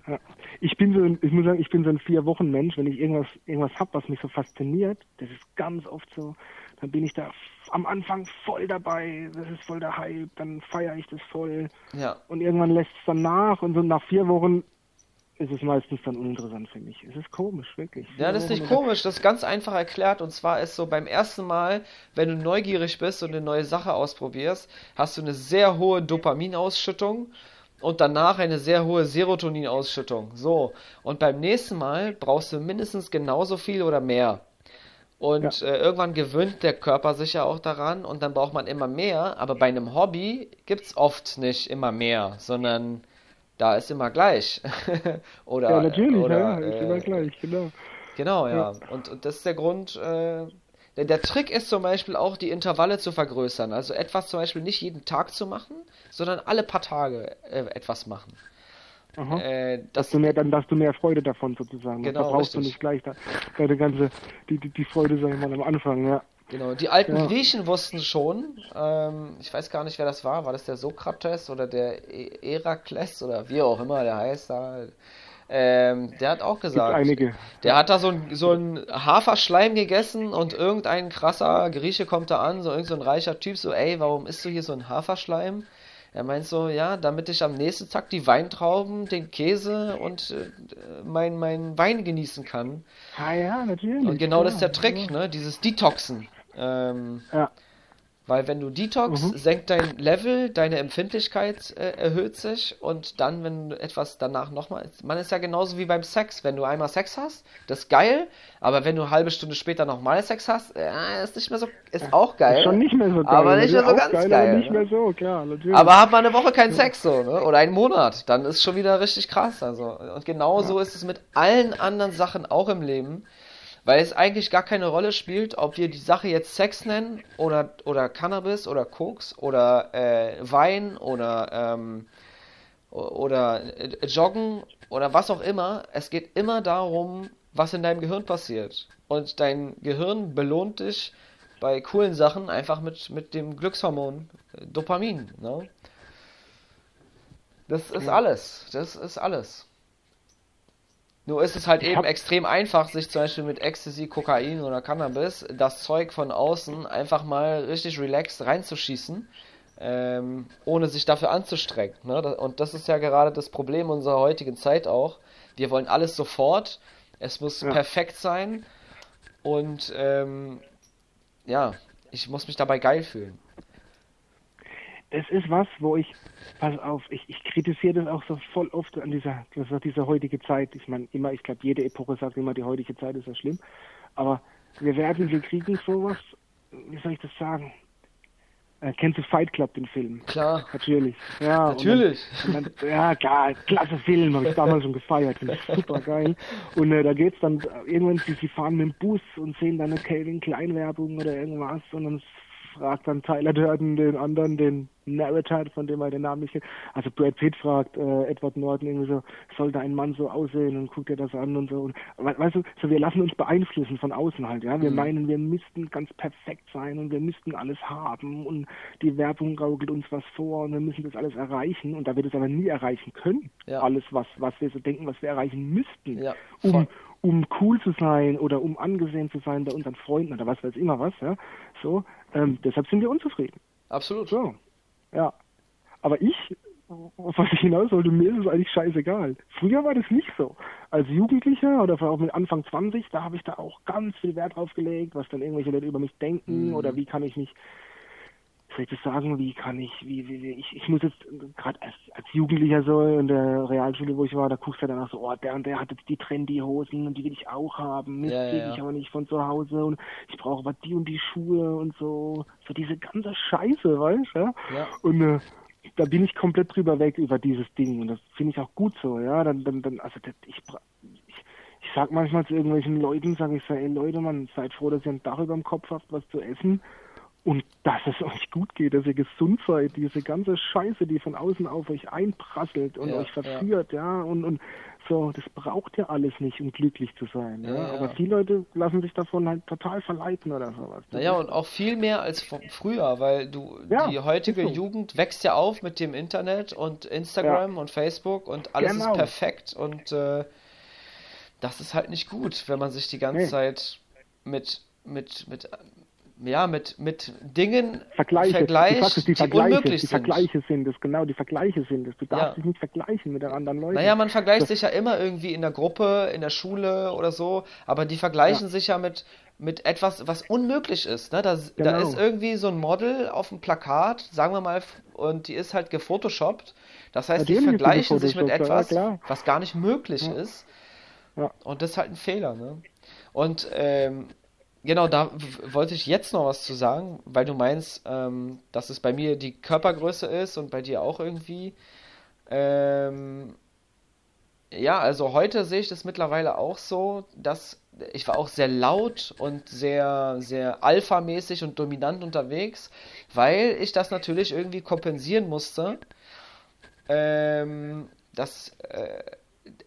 Ja. Ich bin so, ein- ich muss sagen, ich bin so ein vier Wochen Mensch. Wenn ich irgendwas, irgendwas hab, was mich so fasziniert, das ist ganz oft so, dann bin ich da am Anfang voll dabei. Das ist voll der Hype. Dann feiere ich das voll. Ja, Und irgendwann lässt es dann nach und so nach vier Wochen ist es meistens dann uninteressant für mich. Es ist komisch, wirklich. Ja, das ist nicht komisch, das ist ganz einfach erklärt. Und zwar ist so beim ersten Mal, wenn du neugierig bist und eine neue Sache ausprobierst, hast du eine sehr hohe Dopaminausschüttung und danach eine sehr hohe Serotoninausschüttung. So, und beim nächsten Mal brauchst du mindestens genauso viel oder mehr. Und äh, irgendwann gewöhnt der Körper sich ja auch daran und dann braucht man immer mehr. Aber bei einem Hobby gibt's oft nicht immer mehr, sondern da ist immer gleich. oder, Ja, natürlich, oder, ja, ist äh, immer gleich, genau. Genau, ja. Ja. Und, und das ist der Grund. Äh, der, der Trick ist zum Beispiel auch, die Intervalle zu vergrößern. Also etwas zum Beispiel nicht jeden Tag zu machen, sondern alle paar Tage äh, etwas machen. Äh, dass das, du mehr, dann, dass du mehr Freude davon sozusagen. hast. Genau, da brauchst du richtig. nicht gleich da, deine ganze, die, die, die Freude, sag ich mal, am Anfang, ja. genau. Die alten Ja. Griechen wussten schon, ähm, ich weiß gar nicht, wer das war. War das der Sokrates oder der E- Herakles oder wie auch immer der heißt da? Ähm, der hat auch gesagt, einige. Der hat da so ein, so ein Haferschleim gegessen und irgendein krasser Grieche kommt da an, so irgend so ein reicher Typ, so, ey, warum isst du hier so ein Haferschleim? Er meint so, ja, damit ich am nächsten Tag die Weintrauben, den Käse und äh, mein, mein Wein genießen kann. Ah ja, natürlich. Und genau das ist der ja, Trick, ne? Dieses Detoxen. Ähm, Ja. Weil wenn du Detox, Mhm. senkt dein Level, deine Empfindlichkeit äh, erhöht sich und dann, wenn du etwas danach nochmal, man ist ja genauso wie beim Sex, wenn du einmal Sex hast, das ist geil, aber wenn du eine halbe Stunde später nochmal Sex hast, äh, ist nicht mehr so, ist auch geil. Ist schon nicht mehr so geil. Aber nicht mehr so ganz geil, geil, Aber nicht ne? mehr so, klar, natürlich. Aber hat man eine Woche keinen Sex so, ne? Oder einen Monat, dann ist schon wieder richtig krass. Also. Und genau so ist es mit allen anderen Sachen auch im Leben, weil es eigentlich gar keine Rolle spielt, ob wir die Sache jetzt Sex nennen oder, oder Cannabis oder Koks oder äh, Wein oder, ähm, oder äh, Joggen oder was auch immer. Es geht immer darum, was in deinem Gehirn passiert. Und dein Gehirn belohnt dich bei coolen Sachen einfach mit, mit dem Glückshormon äh, Dopamin. Ne? Das ist alles. Das ist alles. Nur ist es halt eben extrem einfach, sich zum Beispiel mit Ecstasy, Kokain oder Cannabis das Zeug von außen einfach mal richtig relaxed reinzuschießen, ähm, ohne sich dafür anzustrengen. Ne? Und das ist ja gerade das Problem unserer heutigen Zeit auch. Wir wollen alles sofort, es muss Ja. perfekt sein und ähm, ja, ich muss mich dabei geil fühlen. Es ist was, wo ich, pass auf, ich, ich kritisiere das auch so voll oft an dieser, das ist diese heutige Zeit. Ich meine, immer, ich glaube, jede Epoche sagt immer, die heutige Zeit ist ja schlimm. Aber wir werden, wir kriegen sowas, wie soll ich das sagen? Äh, kennst du Fight Club, den Film? Klar. Natürlich. Ja, und Natürlich. Dann, und dann, ja, klar, klasse Film, habe ich damals schon gefeiert, finde ich super geil. Und äh, da geht's dann, äh, irgendwann, sie, sie fahren mit dem Bus und sehen dann eine Calvin Klein Werbung oder irgendwas und dann fragt dann Tyler Durden den anderen, den Narrator, von dem er den Namen nicht kennt. Also Brad Pitt fragt äh, Edward Norton irgendwie so, sollte ein Mann so aussehen und guckt er das an und so. Und, weißt du, so wir lassen uns beeinflussen von außen halt, ja. Wir mhm. meinen, wir müssten ganz perfekt sein und wir müssten alles haben und die Werbung gaukelt uns was vor und wir müssen das alles erreichen und da wir das aber nie erreichen können, ja. alles was, was wir so denken, was wir erreichen müssten, ja, um, um cool zu sein oder um angesehen zu sein bei unseren Freunden oder was weiß immer was, ja. So, ähm, deshalb sind wir unzufrieden. Absolut. So. Ja. Aber ich, was ich hinaus wollte, mir ist es eigentlich scheißegal. Früher war das nicht so. Als Jugendlicher oder auch mit Anfang 20, da habe ich da auch ganz viel Wert drauf gelegt, was dann irgendwelche Leute über mich denken mhm. oder wie kann ich mich soll ich das sagen, wie kann ich, wie, wie, wie ich, ich muss jetzt gerade als, als Jugendlicher so in der Realschule, wo ich war, da guckst du danach so, oh, der und der hat jetzt die Trendy-Hosen und die will ich auch haben, Mist, ja, ja. ich aber nicht von zu Hause und ich brauche aber die und die Schuhe und so, so diese ganze Scheiße, weißt du, ja? ja. Und äh, da bin ich komplett drüber weg über dieses Ding und das finde ich auch gut so, ja, dann, dann, dann also das, ich, ich, ich sag manchmal zu irgendwelchen Leuten, sage ich so, ey Leute, man, seid froh, dass ihr ein Dach über dem Kopf habt, was zu essen und dass es euch gut geht, dass ihr gesund seid, diese ganze Scheiße, die von außen auf euch einprasselt und ja, euch verführt, ja. ja, und, und so, das braucht ihr alles nicht, um glücklich zu sein, ja. ja. Aber viele Leute lassen sich davon halt total verleiten oder sowas. Naja, und auch viel mehr als früher, weil du, die heutige so. Jugend wächst ja auf mit dem Internet und Instagram und Facebook und alles genau. ist perfekt und äh, das ist halt nicht gut, wenn man sich die ganze nee. Zeit mit mit, mit ja, mit, mit Dingen Vergleiche. Vergleich, sagst, die, die Vergleiche, unmöglich die Vergleiche sind. sind es, genau, die Vergleiche sind es. Du darfst ja. dich nicht vergleichen mit anderen Leuten. Naja, man vergleicht das sich ja immer irgendwie in der Gruppe, in der Schule oder so, aber die vergleichen ja. sich ja mit, mit etwas, was unmöglich ist. Ne? Da, genau. da ist irgendwie so ein Model auf dem Plakat, sagen wir mal, und die ist halt gefotoshoppt. Das heißt, ja, die vergleichen sich mit etwas, was gar nicht möglich ist. Und das ist halt ein Fehler. Ne? Und ähm, Genau, da wollte ich jetzt noch was zu sagen, weil du meinst, ähm, dass es bei mir die Körpergröße ist und bei dir auch irgendwie. Ähm, ja, also heute sehe ich das mittlerweile auch so, dass ich war auch sehr laut und sehr, sehr alpha-mäßig und dominant unterwegs, weil ich das natürlich irgendwie kompensieren musste, ähm, dass, äh,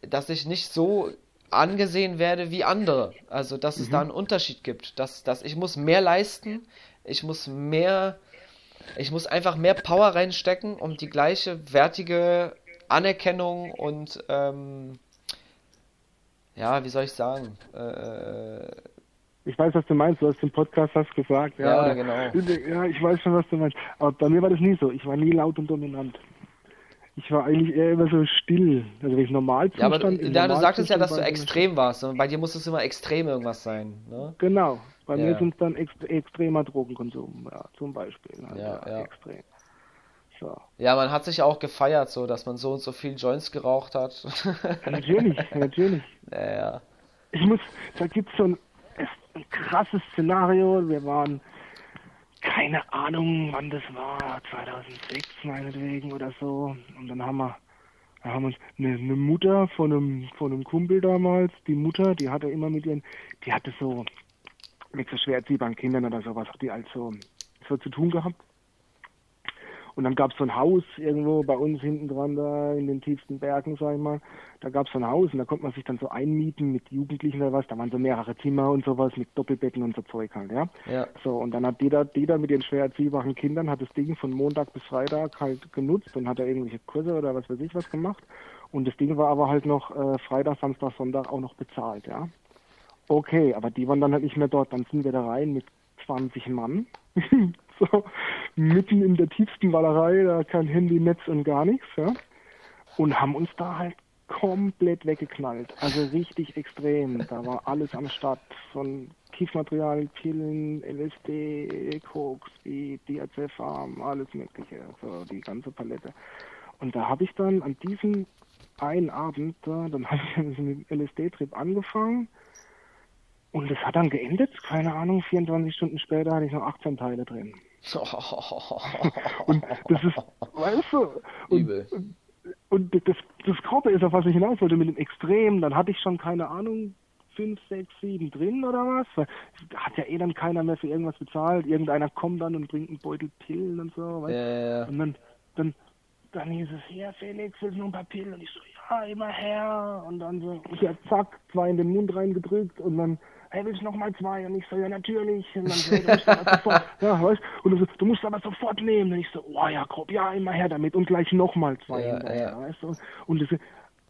dass ich nicht so angesehen werde wie andere. Also, dass es mhm. da einen Unterschied gibt. Dass, dass ich muss mehr leisten, ich muss mehr, ich muss einfach mehr Power reinstecken, um die gleiche wertige Anerkennung und, ähm, ja, wie soll ich sagen, äh, ich weiß, was du meinst, du hast im Podcast was gesagt. Ja, ja genau. Ja, ich weiß schon, was du meinst. Aber bei mir war das nie so. Ich war nie laut und dominant. Ich war eigentlich eher immer so still. Also wenn ich normal Ja, aber du, ja, du sagtest ja, dass du extrem warst. Und bei dir muss es immer extrem irgendwas sein. Ne? Genau. Bei ja. mir sind es dann ext extremer Drogenkonsum, ja, zum Beispiel. Also ja, ja. Extrem. So. Ja, man hat sich auch gefeiert, so, dass man so und so viel Joints geraucht hat. natürlich, natürlich. Ja, ja. Ich muss, da gibt es so ein, ein krasses Szenario. Wir waren keine Ahnung, wann das war, 2006 meinetwegen oder so. Und dann haben wir, da haben uns eine, eine Mutter von einem, von einem Kumpel damals, die Mutter, die hatte immer mit ihren, die hatte so, mit so schwer erziehbaren Kindern oder sowas, hat die also so zu tun gehabt. Und dann gab es so ein Haus irgendwo bei uns hinten dran, da in den tiefsten Bergen, sag ich mal. Da gab es so ein Haus und da konnte man sich dann so einmieten mit Jugendlichen oder was. Da waren so mehrere Zimmer und sowas mit Doppelbetten und so Zeug halt, ja. ja. So, und dann hat jeder, jeder mit den schwer erziehbaren Kindern hat das Ding von Montag bis Freitag halt genutzt und hat da irgendwelche Kurse oder was weiß ich was gemacht. Und das Ding war aber halt noch äh, Freitag, Samstag, Sonntag auch noch bezahlt, ja. Okay, aber die waren dann halt nicht mehr dort. Dann sind wir da rein mit 20 Mann. so, mitten in der tiefsten Wallerei, da kein Handy, Netz und gar nichts, ja. Und haben uns da halt komplett weggeknallt. Also richtig extrem. Da war alles am Start. Von Kiefmaterial, Pillen, LSD, Koks, Speed, DHC-Farm, alles mögliche. So die ganze Palette. Und da habe ich dann an diesem einen Abend, da, dann habe ich mit dem LSD-Trip angefangen und es hat dann geendet, keine Ahnung, 24 Stunden später hatte ich noch 18 Teile drin. und das ist, weißt du, und, und, das, das Korbe ist, auf was ich hinaus wollte, mit dem Extrem, dann hatte ich schon, keine Ahnung, fünf, sechs, sieben drin oder was? Weil hat ja eh dann keiner mehr für irgendwas bezahlt. Irgendeiner kommt dann und bringt einen Beutel Pillen und so, weißt? Ja, ja. Und dann, dann, dann hieß es, ja Felix, willst du noch ein paar Pillen? Und ich so, ja, immer her. Und dann so, ja, zack, zwei in den Mund reingedrückt und dann, hey, willst du noch mal zwei? Und ich so, ja, natürlich. Und dann so, du musst aber sofort, ja, weißt Und so, du musst aber sofort nehmen. Und ich so, oh ja, grob, ja, immer her damit. Und gleich noch mal zwei Ja, hinterher, ja. weißt du? Und das,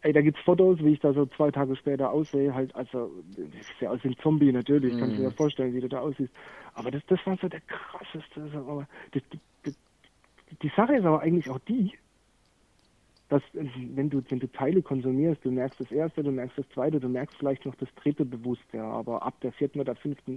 ey, da gibt's Fotos, wie ich da so zwei Tage später aussehe, halt, also, ich sehe aus wie ein Zombie natürlich, kannst du dir vorstellen, wie du da aussiehst. Aber das, das war so der krasseste, aber das, das, die Sache ist aber eigentlich auch die, dass wenn du, wenn du Teile konsumierst, du merkst das erste, du merkst das zweite, du merkst vielleicht noch das dritte bewusst, ja, aber ab der vierten oder fünften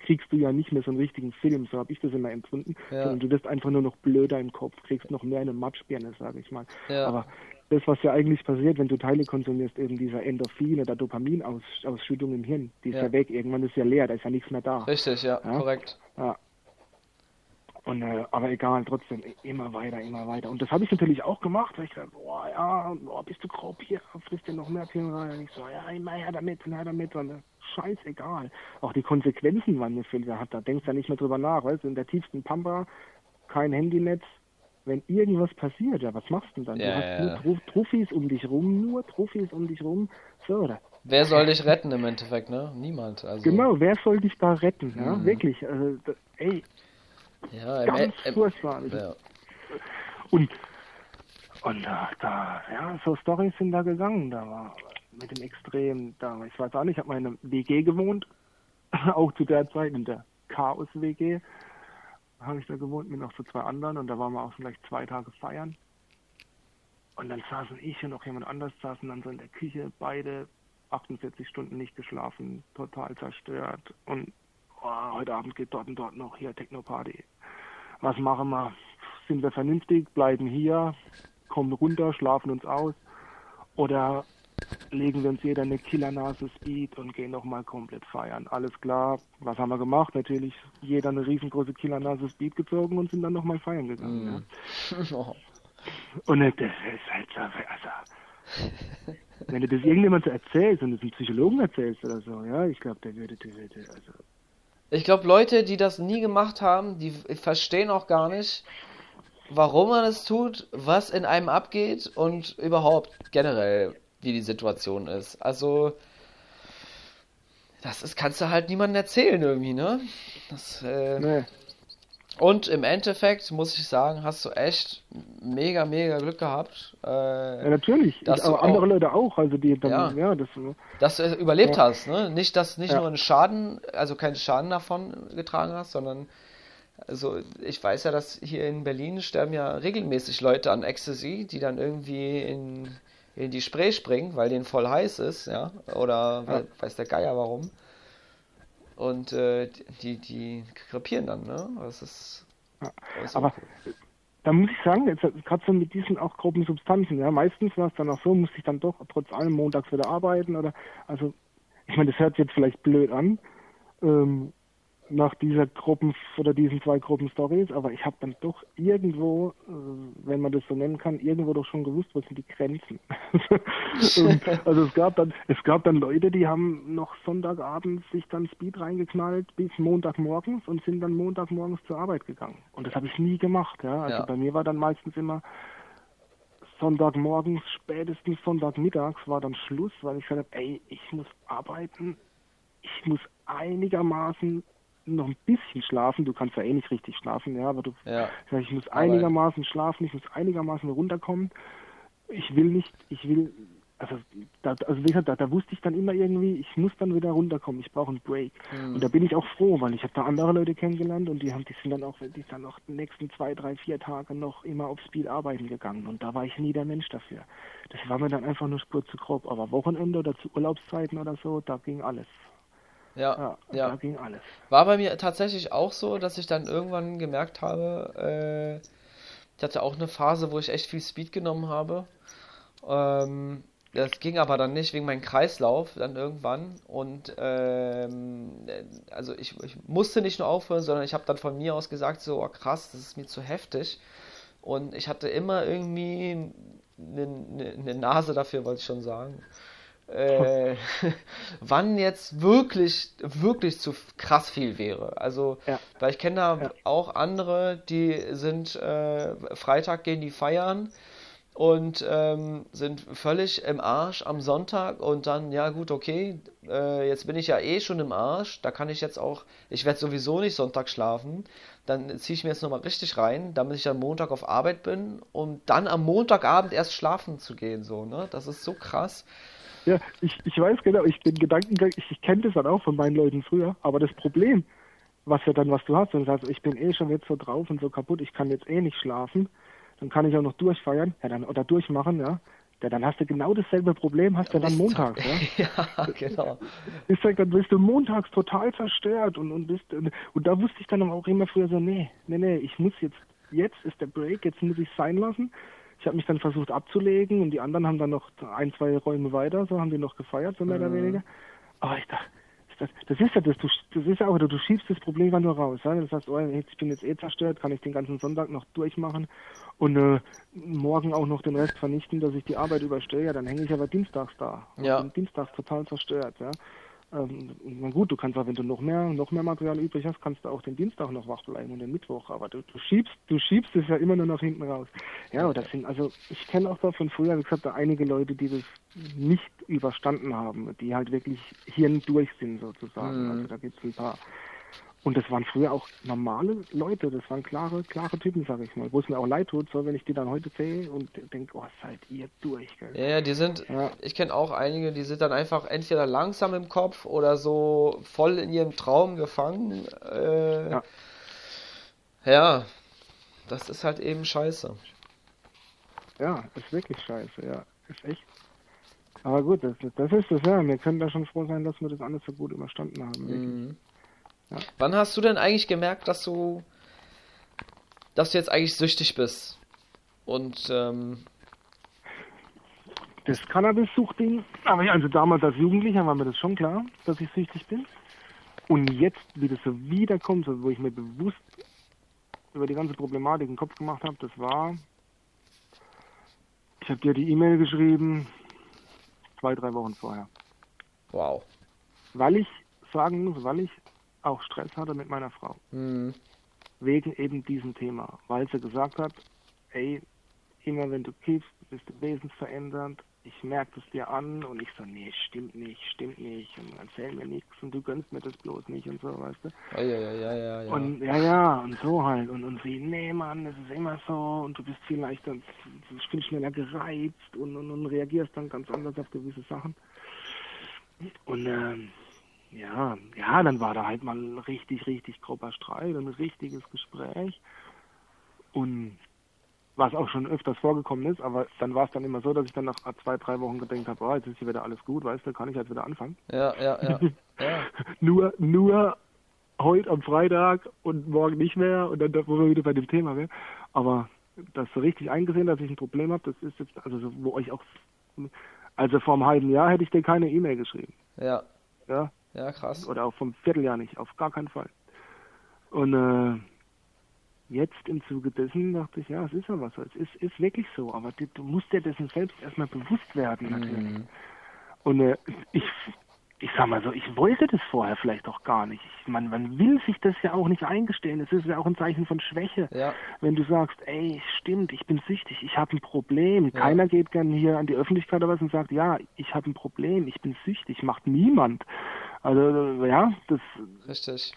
kriegst du ja nicht mehr so einen richtigen Film, so habe ich das immer empfunden, Ja. sondern du wirst einfach nur noch blöder im Kopf, kriegst noch mehr eine Matschbirne, sage ich mal. Ja. Aber das, was ja eigentlich passiert, wenn du Teile konsumierst, eben dieser Endorphin- oder Dopaminausschüttung im Hirn, die ist Ja. ja. weg, irgendwann ist ja leer, da ist ja nichts mehr da. Richtig, Ja. korrekt. Ja. Und, äh, aber egal, trotzdem, immer weiter, immer weiter. Und das habe ich natürlich auch gemacht, weil ich dachte, boah, ja, boah, bist du grob hier, frisst dir noch mehr Pillen rein. Und ich so, ja, immer her damit, her damit. Und, äh, scheißegal. Auch die Konsequenzen waren mir viel gehabt. Da denkst du ja nicht mehr drüber nach, weißt du, in der tiefsten Pampa, kein Handynetz. Wenn irgendwas passiert, ja, was machst du denn dann? Ja, du hast ja, nur. Tro Trophys um dich rum, nur Trophys um dich rum. So, oder? Wer soll dich retten im Endeffekt, ne? Niemand. Also, Genau, wer soll dich da retten? Ja, Mhm. wirklich. Also, ey, Ja, ganz im, furchtbar. ja. Und, und da, da, ja, so Storys sind da gegangen. Da war mit dem Extrem, da, ich weiß auch nicht, ich habe mal in einer WG gewohnt, auch zu der Zeit in der Chaos-WG. Habe ich da gewohnt mit noch so zwei anderen und da waren wir auch gleich zwei Tage feiern. Und dann saßen ich und noch jemand anders saßen dann so in der Küche, beide 48 Stunden nicht geschlafen, total zerstört. Und oh, heute Abend geht dort und dort noch hier Techno-Party. Was machen wir? Sind wir vernünftig, bleiben hier, kommen runter, schlafen uns aus? Oder legen wir uns jeder eine Killernase Speed und gehen nochmal komplett feiern? Alles klar, was haben wir gemacht? Natürlich jeder eine riesengroße Killernase Speed gezogen und sind dann nochmal feiern gegangen. Oh. Ja? Und das ist halt so, also, wenn du das irgendjemand so erzählst und das einem Psychologen erzählst oder so, ja, ich glaube, der würde, der würde, also, Ich glaube, Leute, die das nie gemacht haben, die verstehen auch gar nicht, warum man es tut, was in einem abgeht und überhaupt generell, wie die Situation ist. Also, das ist, kannst du halt niemandem erzählen irgendwie, ne? Das, äh, ne, und im Endeffekt, muss ich sagen, hast du echt mega, mega Glück gehabt, ja, äh, natürlich, Dass ich, aber andere auch- Leute auch, also die dann, Ja. ja, das, dass du überlebt Ja. hast, ne? Nicht, dass nicht Ja. nur einen Schaden, also keinen Schaden davon getragen hast, sondern also ich weiß ja, dass hier in Berlin sterben ja regelmäßig Leute an Ecstasy, die dann irgendwie in, in die Spree springen, weil denen voll heiß ist, ja, oder weil, weiß der Geier warum. Und äh, die, die krepieren dann, ne? Das ist, Ja. das ist Aber da muss ich sagen, jetzt gerade so mit diesen auch groben Substanzen, ja, meistens war es dann auch so, musste ich dann doch trotz allem montags wieder arbeiten oder, also, ich meine, das hört sich jetzt vielleicht blöd an, ähm, nach dieser Gruppen oder diesen zwei Gruppen Stories, aber ich habe dann doch irgendwo, äh, wenn man das so nennen kann, irgendwo doch schon gewusst, wo sind die Grenzen. Und, also es gab dann, es gab dann Leute, die haben noch Sonntagabend sich dann Speed reingeknallt bis Montagmorgens und sind dann Montagmorgens zur Arbeit gegangen. Und das habe ich nie gemacht, ja. Also Ja. bei mir war dann meistens immer Sonntagmorgens, spätestens Sonntagmittags war dann Schluss, weil ich gesagt habe, ey, ich muss arbeiten, ich muss einigermaßen noch ein bisschen schlafen. Du kannst ja eh nicht richtig schlafen, ja, aber du, Ja. ich, muss einigermaßen schlafen, ich muss einigermaßen runterkommen. Ich will nicht, ich will, also, da, also wie gesagt, da, da wusste ich dann immer irgendwie, ich muss dann wieder runterkommen, ich brauche einen Break. Mhm. Und da bin ich auch froh, weil ich habe da andere Leute kennengelernt und die haben, die sind dann auch, die sind dann auch die nächsten zwei, drei, vier Tage noch immer auf Speed arbeiten gegangen und da war ich nie der Mensch dafür. Das war mir dann einfach nur Spur zu grob, aber Wochenende oder zu Urlaubszeiten oder so, da ging alles. Ja, Ja, ja. da ging alles. War bei mir tatsächlich auch so, dass ich dann irgendwann gemerkt habe, äh, ich hatte auch eine Phase, wo ich echt viel Speed genommen habe. Ähm, das ging aber dann nicht wegen meinem Kreislauf dann irgendwann. Und ähm, äh, also ich, ich musste nicht nur aufhören, sondern ich habe dann von mir aus gesagt, so oh, krass, das ist mir zu heftig. Und ich hatte immer irgendwie eine, eine, eine Nase dafür, wollte ich schon sagen. Äh, wann jetzt wirklich, wirklich zu krass viel wäre. Also, Ja. weil ich kenne da Ja. auch andere, die sind äh, Freitag gehen die feiern und ähm, sind völlig im Arsch am Sonntag und dann, ja gut, okay, äh, jetzt bin ich ja eh schon im Arsch, da kann ich jetzt auch, ich werde sowieso nicht Sonntag schlafen, dann ziehe ich mir jetzt nochmal richtig rein, damit ich am Montag auf Arbeit bin, um dann am Montagabend erst schlafen zu gehen, so, ne? Das ist so krass. Ja, ich, ich weiß genau, ich bin Gedankengang, ich, ich kenne das dann auch von meinen Leuten früher, aber das Problem, was ja dann, was du hast, wenn du sagst, ich bin eh schon jetzt so drauf und so kaputt, ich kann jetzt eh nicht schlafen, dann kann ich auch noch durchfeiern, ja dann, oder durchmachen, ja, ja, dann hast du genau dasselbe Problem, hast du dann montags, ja. Ja, genau. Ist halt, dann bist du montags total zerstört und, und bist, und, und da wusste ich dann auch immer früher so, nee, nee, nee, ich muss jetzt, jetzt ist der Break, jetzt muss ich sein lassen. Ich habe mich dann versucht abzulegen und die anderen haben dann noch ein, zwei Räume weiter, so haben die noch gefeiert, so mehr oder weniger. Aber ich dachte, das, das ist ja das, du, das ist ja auch, du, du schiebst das Problem dann nur raus. Ja? Das heißt, oh, ich bin jetzt eh zerstört, kann ich den ganzen Sonntag noch durchmachen und äh, morgen auch noch den Rest vernichten, dass ich die Arbeit überstehe, ja, dann hänge ich aber dienstags da. Ja. Bin dienstags total zerstört, ja. Ähm, na gut, du kannst auch, wenn du noch mehr, noch mehr Material übrig hast, kannst du auch den Dienstag noch wach bleiben und den Mittwoch. Aber du, du schiebst, du schiebst es ja immer nur nach hinten raus. Ja, das sind, also ich kenne auch da von früher, wie gesagt, da einige Leute, die das nicht überstanden haben, die halt wirklich hirn durch sind sozusagen. Mhm. Also da gibt's ein paar. Und das waren früher auch normale Leute, das waren klare, klare Typen, sag ich mal. Wo es mir auch leid tut, so wenn ich die dann heute sehe und denke, oh, seid ihr durch, gell? Ja, ja, die sind, Ja. ich kenne auch einige, die sind dann einfach entweder langsam im Kopf oder so voll in ihrem Traum gefangen. Äh, Ja. ja, das ist halt eben scheiße. Ja, ist wirklich scheiße, ja. Ist echt. Aber gut, das, das ist es, ja. Wir können da schon froh sein, dass wir das alles so gut überstanden haben. Mhm. Ja. Wann hast du denn eigentlich gemerkt, dass du, dass du jetzt eigentlich süchtig bist? Und ähm, Das Cannabis-Suchtding, aber also damals als Jugendlicher war mir das schon klar, dass ich süchtig bin. Und jetzt, wie das so wiederkommt, so, wo ich mir bewusst über die ganze Problematik einen Kopf gemacht habe, das war, ich habe dir die E-Mail geschrieben, zwei, drei Wochen vorher. wow. Weil ich sagen muss, weil ich auch Stress hatte mit meiner Frau. Mhm. wegen eben diesem Thema, weil sie gesagt hat, ey, immer wenn du kiffst, bist du wesensverändernd, ich merke es dir an und ich so, nee, stimmt nicht, stimmt nicht und erzähl mir nichts und du gönnst mir das bloß nicht und so, weißt du. Ja, ja, ja, ja, ja. Und ja, ja, und so halt. Und, und sie, nee, Mann, das ist immer so und du bist viel leichter, bist viel schneller gereizt und, und, und reagierst dann ganz anders auf gewisse Sachen. Und ähm, ja, ja, dann war da halt mal ein richtig, richtig grober Streit und ein richtiges Gespräch. Und was auch schon öfters vorgekommen ist, aber dann war es dann immer so, dass ich dann nach zwei, drei Wochen gedacht habe, oh, jetzt ist hier wieder alles gut, weißt du, kann ich jetzt wieder anfangen. Ja, ja, ja. ja. nur, nur heute am Freitag und morgen nicht mehr und dann, wo wir wieder bei dem Thema wären. Aber das so richtig eingesehen, dass ich ein Problem habe, das ist jetzt, also so, wo ich auch, also vor einem halben Jahr hätte ich dir keine E-Mail geschrieben. Ja, Ja, ja, krass. oder auch vom Vierteljahr nicht, auf gar keinen Fall. Und äh, jetzt im Zuge dessen dachte ich, ja, es ist ja was, es ist, ist wirklich so, aber du, du musst dir dessen selbst erstmal bewusst werden natürlich. Mhm. Und äh, ich, ich sag mal so, ich wollte das vorher vielleicht auch gar nicht. Ich, man, man will sich das ja auch nicht eingestehen. Es ist ja auch ein Zeichen von Schwäche. Ja, Wenn du sagst, ey, stimmt, ich bin süchtig, ich habe ein Problem. Keiner geht gern hier an die Öffentlichkeit oder was und sagt, ja, ich habe ein Problem, ich bin süchtig. Macht niemand. Also ja, das, richtig.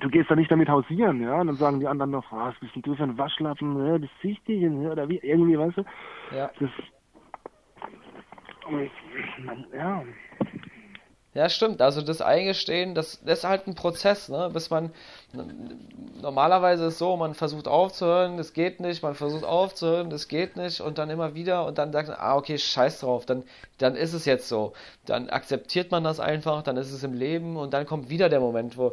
du gehst da nicht damit hausieren, ja. Und dann sagen die anderen noch, was bist denn du für ein Waschlappen, ja, bist süchtig ja, oder wie, irgendwie, weißt du. Ja. Das, ja, Ja, stimmt. Also das Eingestehen, das, das ist halt ein Prozess, ne? Bis man normalerweise ist es so, man versucht aufzuhören, das geht nicht, man versucht aufzuhören, das geht nicht und dann immer wieder und dann sagt man, ah, okay, scheiß drauf, dann, dann ist es jetzt so. Dann akzeptiert man das einfach, dann ist es im Leben und dann kommt wieder der Moment, wo,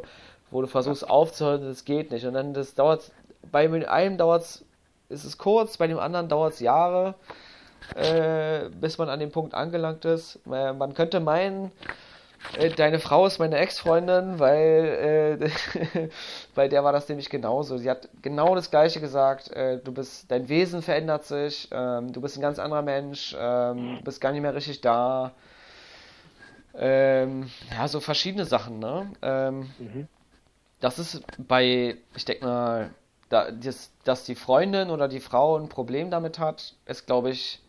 wo du versuchst aufzuhören, das geht nicht. Und dann das dauert, bei einem dauert es, ist es kurz, bei dem anderen dauert es Jahre, äh, bis man an dem Punkt angelangt ist. Äh, man könnte meinen, äh, Deine Frau ist meine Ex-Freundin, weil äh, bei der war das nämlich genauso. Sie hat genau das Gleiche gesagt. Äh, du bist, dein Wesen verändert sich, ähm, du bist ein ganz anderer Mensch, ähm, du bist gar nicht mehr richtig da. Ähm, ja, so verschiedene Sachen, ne? Ähm, Mhm. das ist bei, ich denke mal, da, das, dass die Freundin oder die Frau ein Problem damit hat, ist, glaube ich,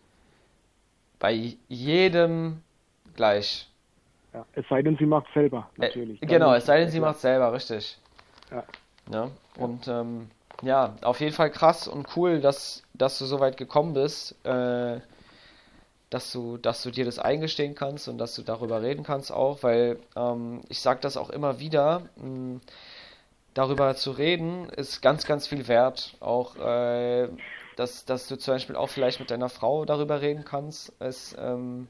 bei jedem gleich. Ja. Es sei denn, sie macht selber, Äh, natürlich. genau, Dann- es sei denn, sie macht selber, richtig. Ja. Ja, und ähm, ja, auf jeden Fall krass und cool, dass, dass du so weit gekommen bist, äh, dass du, dass du dir das eingestehen kannst und dass du darüber reden kannst auch, weil ähm, ich sage das auch immer wieder, mh, darüber zu reden ist ganz, ganz viel wert. Auch, äh, dass, dass du zum Beispiel auch vielleicht mit deiner Frau darüber reden kannst, ist, ähm,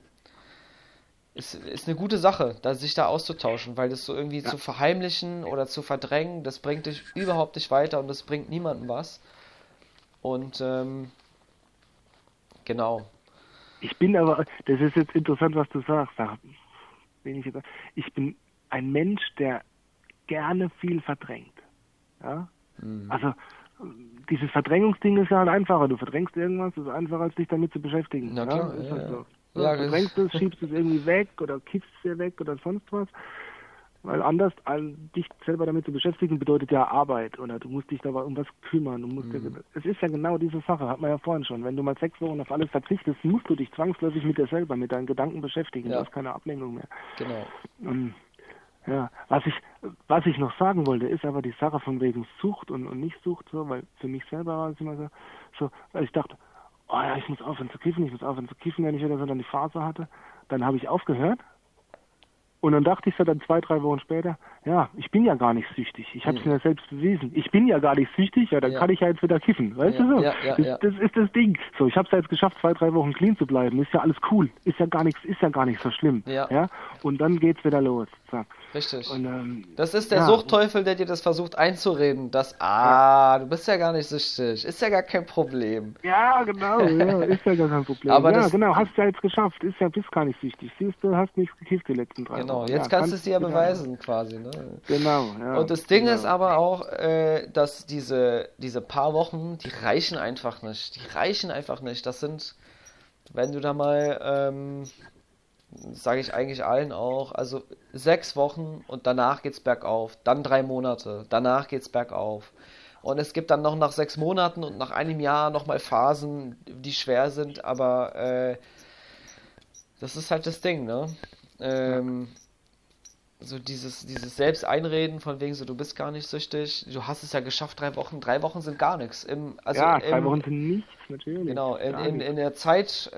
ist, ist eine gute Sache, da sich da auszutauschen, weil das so irgendwie zu verheimlichen oder zu verdrängen, das bringt dich überhaupt nicht weiter und das bringt niemandem was. Und ähm, genau. Ich bin aber, das ist jetzt interessant, was du sagst. Ich, bin ein Mensch, der gerne viel verdrängt. Ja? Mhm. Also dieses Verdrängungsding ist ja halt einfacher. Du verdrängst irgendwas, ist einfacher, als dich damit zu beschäftigen. Na klar, ja, ist ja, halt ja. so. Ja, das- verdrängst es, schiebst es irgendwie weg oder kippst es dir weg oder sonst was. Weil anders, dich selber damit zu beschäftigen, bedeutet ja Arbeit oder du musst dich dabei um was kümmern. Du musst Mhm. dir, es ist ja genau diese Sache, hat man ja vorhin schon. Wenn du mal sechs Wochen auf alles verzichtest, musst du dich zwangsläufig mit dir selber, mit deinen Gedanken beschäftigen. Ja. Du hast keine Ablenkung mehr. Genau. Ähm, ja, was ich, was ich noch sagen wollte, ist aber die Sache von wegen Sucht und, und nicht Sucht, so, weil für mich selber war es immer so, so, weil ich dachte, oh ja, ich muss aufhören zu kiffen, ich muss aufhören zu kiffen, wenn ich wieder so dann die Phase hatte. Dann habe ich aufgehört. Und dann dachte ich so dann zwei, drei Wochen später, ja, ich bin ja gar nicht süchtig. Ich habe es Hm. mir selbst bewiesen. Ich bin ja gar nicht süchtig, ja, dann Ja. kann ich ja jetzt wieder kiffen. Weißt Ja, du so? ja, das, das ist das Ding. So, ich habe es ja jetzt geschafft, zwei, drei Wochen clean zu bleiben. Ist ja alles cool. Ist ja gar nichts, ist ja gar nicht so schlimm. Ja. ja? Und dann geht's wieder los. Zack. Richtig. Und, ähm, Das ist der ja, Suchtteufel, der dir das versucht einzureden, dass, ah, du bist ja gar nicht süchtig, ist ja gar kein Problem. Ja, genau, ja, ist ja gar kein Problem. Aber ja, das- genau, hast ja jetzt geschafft, ist ja, bist gar nicht süchtig. Siehst du, hast nichts gekifft die letzten drei Genau, jetzt ja, kannst du es dir ja beweisen, quasi, ne? Genau, ja. Und das Ding genau. ist aber auch, äh, dass diese, diese paar Wochen, die reichen einfach nicht. Die reichen einfach nicht. Das sind, wenn du da mal, ähm, sage ich eigentlich allen auch, also sechs Wochen und danach geht's bergauf. Dann drei Monate, danach geht's bergauf. Und es gibt dann noch nach sechs Monaten und nach einem Jahr nochmal Phasen, die schwer sind, aber äh, das ist halt das Ding, ne? Ähm, so dieses, dieses Selbsteinreden von wegen so, du bist gar nicht süchtig, du hast es ja geschafft, drei Wochen, drei Wochen sind gar nichts. Im, also ja, drei im, Wochen sind nichts, natürlich. Genau, in, in, in der Zeitachse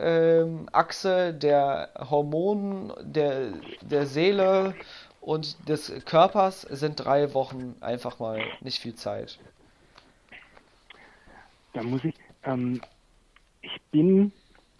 ähm, der Hormonen, der, der Seele und des Körpers sind drei Wochen einfach mal nicht viel Zeit. Da muss ich, ähm, ich bin,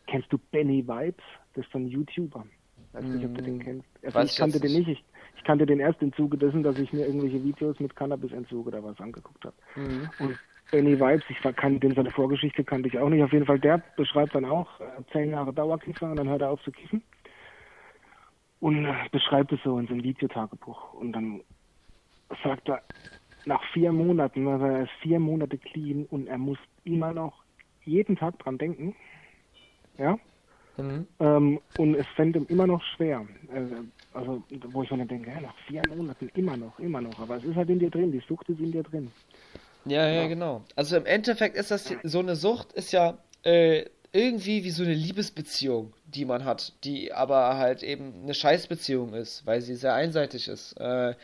kennst du Benny Vibes? Das ist so ein YouTuber. Weiß nicht, ob du den kennst. Also Mm, weiß ich ich kannte den nicht. Ich, ich kannte den erst im Zuge dessen, dass ich mir irgendwelche Videos mit Cannabisentzug oder was angeguckt habe. Mhm. Und Benny Vibes, ich kannte den, seine Vorgeschichte kannte ich auch nicht. Auf jeden Fall, der beschreibt dann auch äh, zehn Jahre Dauerkiffer und dann hört er auf zu kiffen. Und äh, beschreibt es so in seinem Videotagebuch. Und dann sagt er, nach vier Monaten, also er ist vier Monate clean und er muss immer noch jeden Tag dran denken. Ja. Mhm. Ähm, und es fällt ihm immer noch schwer. Also, also, wo ich mir dann denke, ja, nach vier Monaten immer noch, immer noch. Aber es ist halt in dir drin, die Sucht ist in dir drin. Ja, ja, Ja. genau. Also im Endeffekt ist das so eine Sucht, ist ja äh, irgendwie wie so eine Liebesbeziehung, die man hat, die aber halt eben eine Scheißbeziehung ist, weil sie sehr einseitig ist. Äh,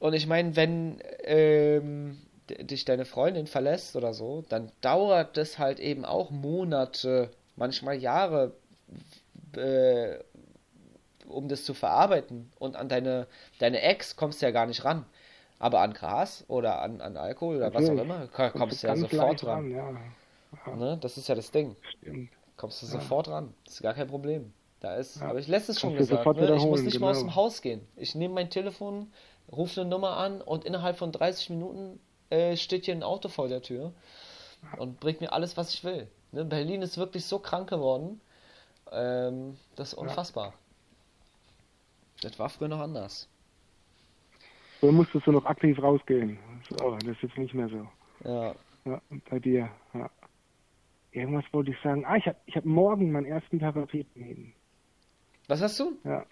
und ich meine, wenn ähm, dich deine Freundin verlässt oder so, dann dauert das halt eben auch Monate, manchmal Jahre, äh, um das zu verarbeiten. Und an deine, deine Ex kommst du ja gar nicht ran. Aber an Gras oder an, an Alkohol oder was auch Natürlich. immer, ko- kommst du ja sofort leicht ran. Ja, ja, Ne? Das ist ja das Ding. stimmt. Kommst du sofort ran. Das ist gar kein Problem. Da ist, Ja. habe ich letztens schon gesagt, ne? ich muss nicht mal aus genau. dem Haus gehen. Ich nehme mein Telefon, rufe eine Nummer an und innerhalb von 30 Minuten äh, steht hier ein Auto vor der Tür und bringt mir alles, was ich will. Ne? Berlin ist wirklich so krank geworden. Ähm, das ist unfassbar. Das war früher noch anders. So musstest du noch aktiv rausgehen. So, das ist jetzt nicht mehr so. Ja. Ja, und bei dir. Ja. Irgendwas wollte ich sagen. Ah, ich habe ich hab morgen meinen ersten Therapieten. Was hast du? Ja.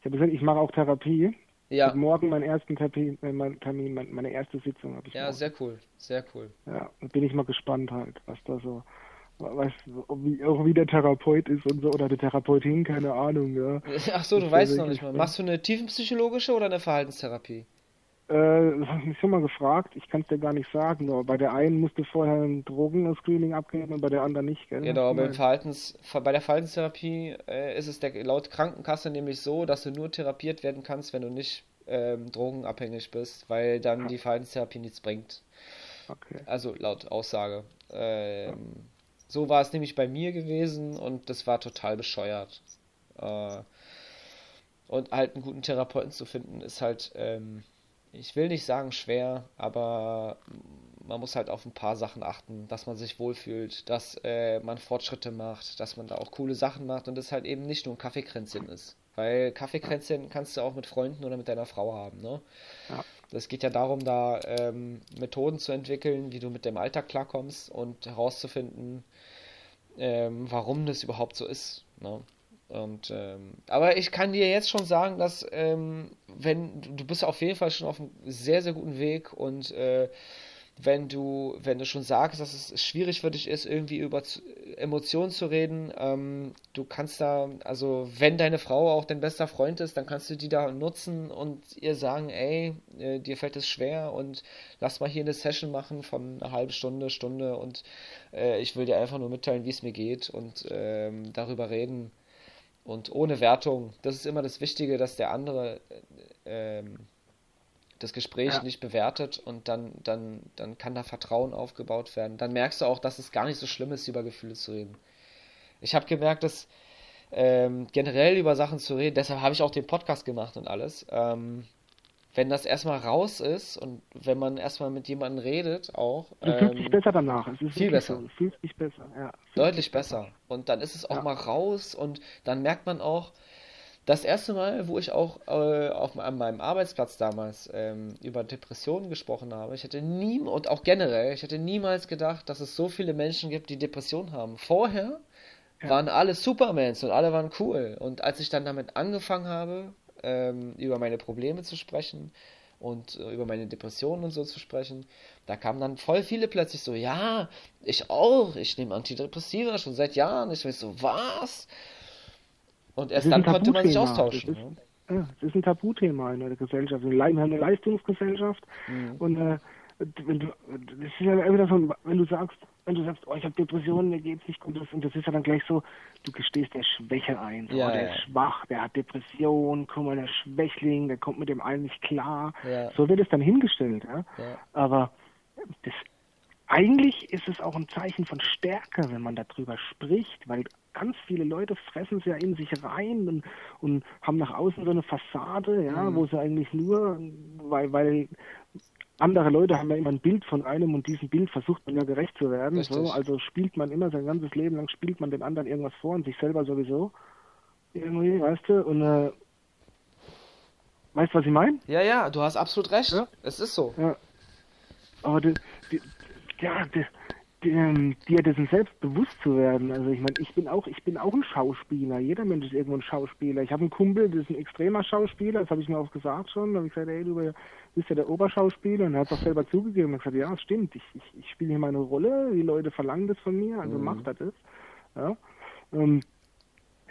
ich habe gesagt, ich mache auch Therapie. Ja. Hab morgen meinen ersten Termin, äh, mein Termin mein, meine erste Sitzung habe ich. Ja, morgen. sehr cool, sehr cool. Ja, und bin ich mal gespannt halt, was da so, was, wie, auch wie der Therapeut ist und so, oder die Therapeutin, keine Ahnung, ja. Ach so, du Ich weißt noch nicht mal. Machst du eine tiefenpsychologische oder eine Verhaltenstherapie? Äh, das hast du mich schon mal gefragt, ich kann es dir gar nicht sagen, aber bei der einen musst du vorher ein Drogenscreening abgeben und bei der anderen nicht, gell? Genau, beim Verhaltens, bei der Verhaltenstherapie äh, ist es der, laut Krankenkasse nämlich so, dass du nur therapiert werden kannst, wenn du nicht ähm, drogenabhängig bist, weil dann die Verhaltenstherapie nichts bringt. Okay. Also laut Aussage. Ähm, so war es nämlich bei mir gewesen und das war total bescheuert. Äh, und halt einen guten Therapeuten zu finden, ist halt, ähm, ich will nicht sagen schwer, aber man muss halt auf ein paar Sachen achten, dass man sich wohlfühlt, dass äh, man Fortschritte macht, dass man da auch coole Sachen macht und es halt eben nicht nur ein Kaffeekränzchen ist. Weil Kaffeekränzchen kannst du auch mit Freunden oder mit deiner Frau haben, ne? Ja. Es geht ja darum, da ähm, Methoden zu entwickeln, wie du mit dem Alltag klarkommst und herauszufinden, ähm, warum das überhaupt so ist. Ne? Und ähm, aber ich kann dir jetzt schon sagen, dass ähm, wenn du bist auf jeden Fall schon auf einem sehr sehr guten Weg und äh, wenn du wenn du schon sagst, dass es schwierig für dich ist, irgendwie über Emotionen zu reden, ähm, du kannst da also wenn deine Frau auch dein bester Freund ist, dann kannst du die da nutzen und ihr sagen, ey, äh, dir fällt es schwer und lass mal hier eine Session machen von einer halben Stunde, Stunde und äh, ich will dir einfach nur mitteilen, wie es mir geht und ähm, darüber reden. Und ohne Wertung, das ist immer das Wichtige, dass der andere äh, ähm, das Gespräch Ja. nicht bewertet und dann, dann, dann kann da Vertrauen aufgebaut werden. Dann merkst du auch, dass es gar nicht so schlimm ist, über Gefühle zu reden. Ich habe gemerkt, dass ähm, generell über Sachen zu reden, deshalb habe ich auch den Podcast gemacht und alles. Ähm, wenn das erstmal raus ist und wenn man erstmal mit jemandem redet, auch, Du fühlst dich ähm, besser danach. Es ist viel besser. So. Fühlst dich besser, ja. Fühlst Deutlich dich besser. Und dann ist es auch Ja. mal raus und dann merkt man auch, das erste Mal, wo ich auch äh, auf, an meinem Arbeitsplatz damals ähm, über Depressionen gesprochen habe, ich hätte nie, und auch generell, ich hätte niemals gedacht, dass es so viele Menschen gibt, die Depressionen haben. Vorher Ja. waren alle Supermans und alle waren cool. Und als ich dann damit angefangen habe, ähm, über meine Probleme zu sprechen und äh, über meine Depressionen und so zu sprechen, da kamen dann voll viele plötzlich so, ja, ich auch, ich nehme Antidepressiva schon seit Jahren. Ich weiß so, was? Und erst dann konnte man sich austauschen. Das ist- ne? Ja, es ist ein Tabuthema in der Gesellschaft. Wir haben eine Leistungsgesellschaft Mhm. und äh, wenn du, das ist ja immer so, wenn du sagst, wenn du sagst, oh, ich habe Depressionen, mir geht's nicht gut, und das ist ja dann gleich so, du gestehst der Schwäche ein. So, Ja, oh, der ja. ist schwach, der hat Depressionen, guck mal, der Schwächling, der kommt mit dem allen nicht klar. Ja. So wird es dann hingestellt. Ja. Aber das, eigentlich ist es auch ein Zeichen von Stärke, wenn man darüber spricht, weil ganz viele Leute fressen es ja in sich rein und, und haben nach außen so eine Fassade, ja, Mhm. wo sie eigentlich nur, weil, weil andere Leute haben ja immer ein Bild von einem und diesem Bild versucht man ja gerecht zu werden. So, also spielt man immer sein ganzes Leben lang, spielt man den anderen irgendwas vor und sich selber sowieso. Irgendwie, weißt du, und äh, weißt du, was ich meine? ja, ja, du hast absolut recht. Ja. Es ist so. Ja. Aber die, die, ja, die, ähm, dir dessen selbst bewusst zu werden. Also ich meine, ich bin auch, ich bin auch ein Schauspieler. Jeder Mensch ist irgendwo ein Schauspieler. Ich habe einen Kumpel, das ist ein extremer Schauspieler, das habe ich mir auch gesagt schon. Da habe ich gesagt, ey, du bist ja der Oberschauspieler und er hat es auch selber zugegeben. Und gesagt, ja, es stimmt, ich, ich, ich spiele hier meine Rolle, die Leute verlangen das von mir, also Mhm. macht er das. Ja. Ähm,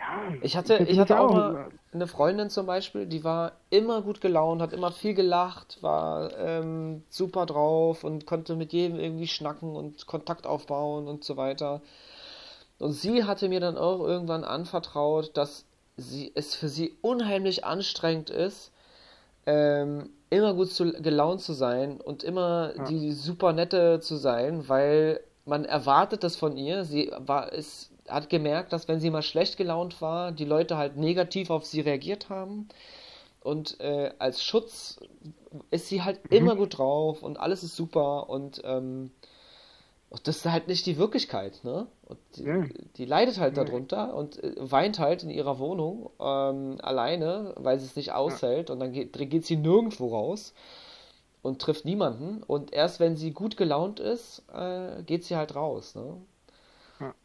ja, Ich hatte, ich hatte ja auch mal eine Freundin zum Beispiel, die war immer gut gelaunt, hat immer viel gelacht, war ähm, super drauf und konnte mit jedem irgendwie schnacken und Kontakt aufbauen und so weiter. Und sie hatte mir dann auch irgendwann anvertraut, dass sie, es für sie unheimlich anstrengend ist, ähm, immer gut zu, gelaunt zu sein und immer Ja. die super nette zu sein, weil man erwartet das von ihr. Sie war, ist, hat gemerkt, dass wenn sie mal schlecht gelaunt war, die Leute halt negativ auf sie reagiert haben. Und äh, als Schutz ist sie halt immer gut drauf und alles ist super und ähm, das ist halt nicht die Wirklichkeit, ne? Und die, Ja. die leidet halt Ja. darunter und äh, weint halt in ihrer Wohnung ähm, alleine, weil sie es nicht aushält und dann geht, geht sie nirgendwo raus und trifft niemanden und erst wenn sie gut gelaunt ist, äh, geht sie halt raus, ne?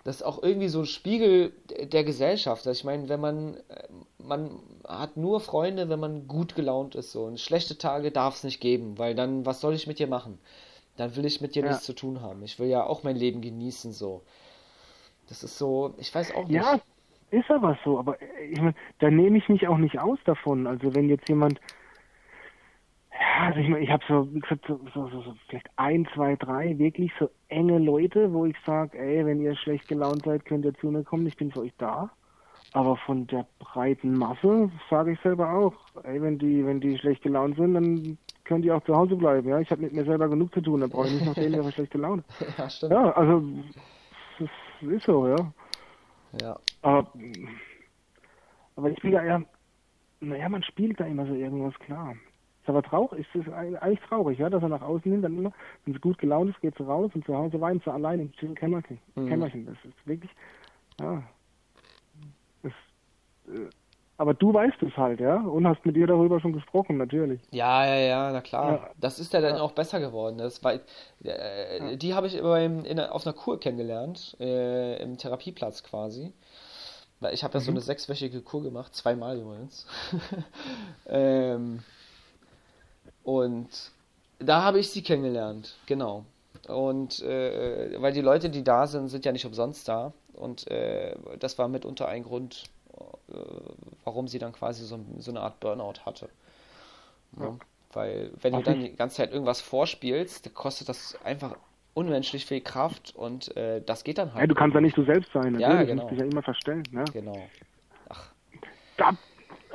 Das ist auch irgendwie so ein Spiegel der Gesellschaft. Also ich meine, wenn man, äh, man hat nur Freunde, wenn man gut gelaunt ist. So. Und schlechte Tage darf es nicht geben, weil dann, was soll ich mit dir machen? Dann will ich mit dir Ja. nichts zu tun haben. Ich will ja auch mein Leben genießen, so. Das ist so, ich weiß auch nicht. Ja, ist aber so, aber äh, ich mein, da nehme ich mich auch nicht aus davon. Also wenn jetzt jemand, also ich meine, ich habe so, wie gesagt, so, so, so, vielleicht ein, zwei, drei wirklich so enge Leute, wo ich sage, ey, wenn ihr schlecht gelaunt seid, könnt ihr zu mir kommen, ich bin für euch da. Aber von der breiten Masse sage ich selber auch, ey, wenn die, wenn die schlecht gelaunt sind, dann könnt ihr auch zu Hause bleiben, ja. Ich habe mit mir selber genug zu tun, dann brauche ich nicht noch denen ihre schlechte Laune. Ja, stimmt. Ja, also das ist so, ja. Ja. Aber, aber ich bin ja eher, naja, man spielt da immer so irgendwas klar. Ist aber traurig, ist es eigentlich traurig, ja, dass er nach außen hin dann immer, wenn es gut gelaunt ist, geht sie raus und zu Hause weint sie allein im stillen Kämmerchen. Mhm. Kämmerchen. Das ist wirklich, ja. Das, äh, aber du weißt es halt, ja, und hast mit dir darüber schon gesprochen, natürlich. Ja, ja, ja, na klar. Ja. Das ist ja dann Ja. auch besser geworden. Das war, äh, Die habe ich beim, in, auf einer Kur kennengelernt, äh, im Therapieplatz quasi. Weil ich habe ja so eine sechswöchige Kur gemacht, zweimal übrigens. ähm, und da habe ich sie kennengelernt, genau. Und äh, weil die Leute, die da sind, sind ja nicht umsonst da. Und äh, das war mitunter ein Grund, äh, warum sie dann quasi so, so eine Art Burnout hatte. Ja. Ja. Weil wenn du Was dann die ganze Zeit irgendwas vorspielst, kostet das einfach unmenschlich viel Kraft und äh, das geht dann halt. Ja, du kannst ja nicht du selbst sein, Ja, natürlich, genau. du musst dich ja immer verstellen, ja. Genau. Ach, Da,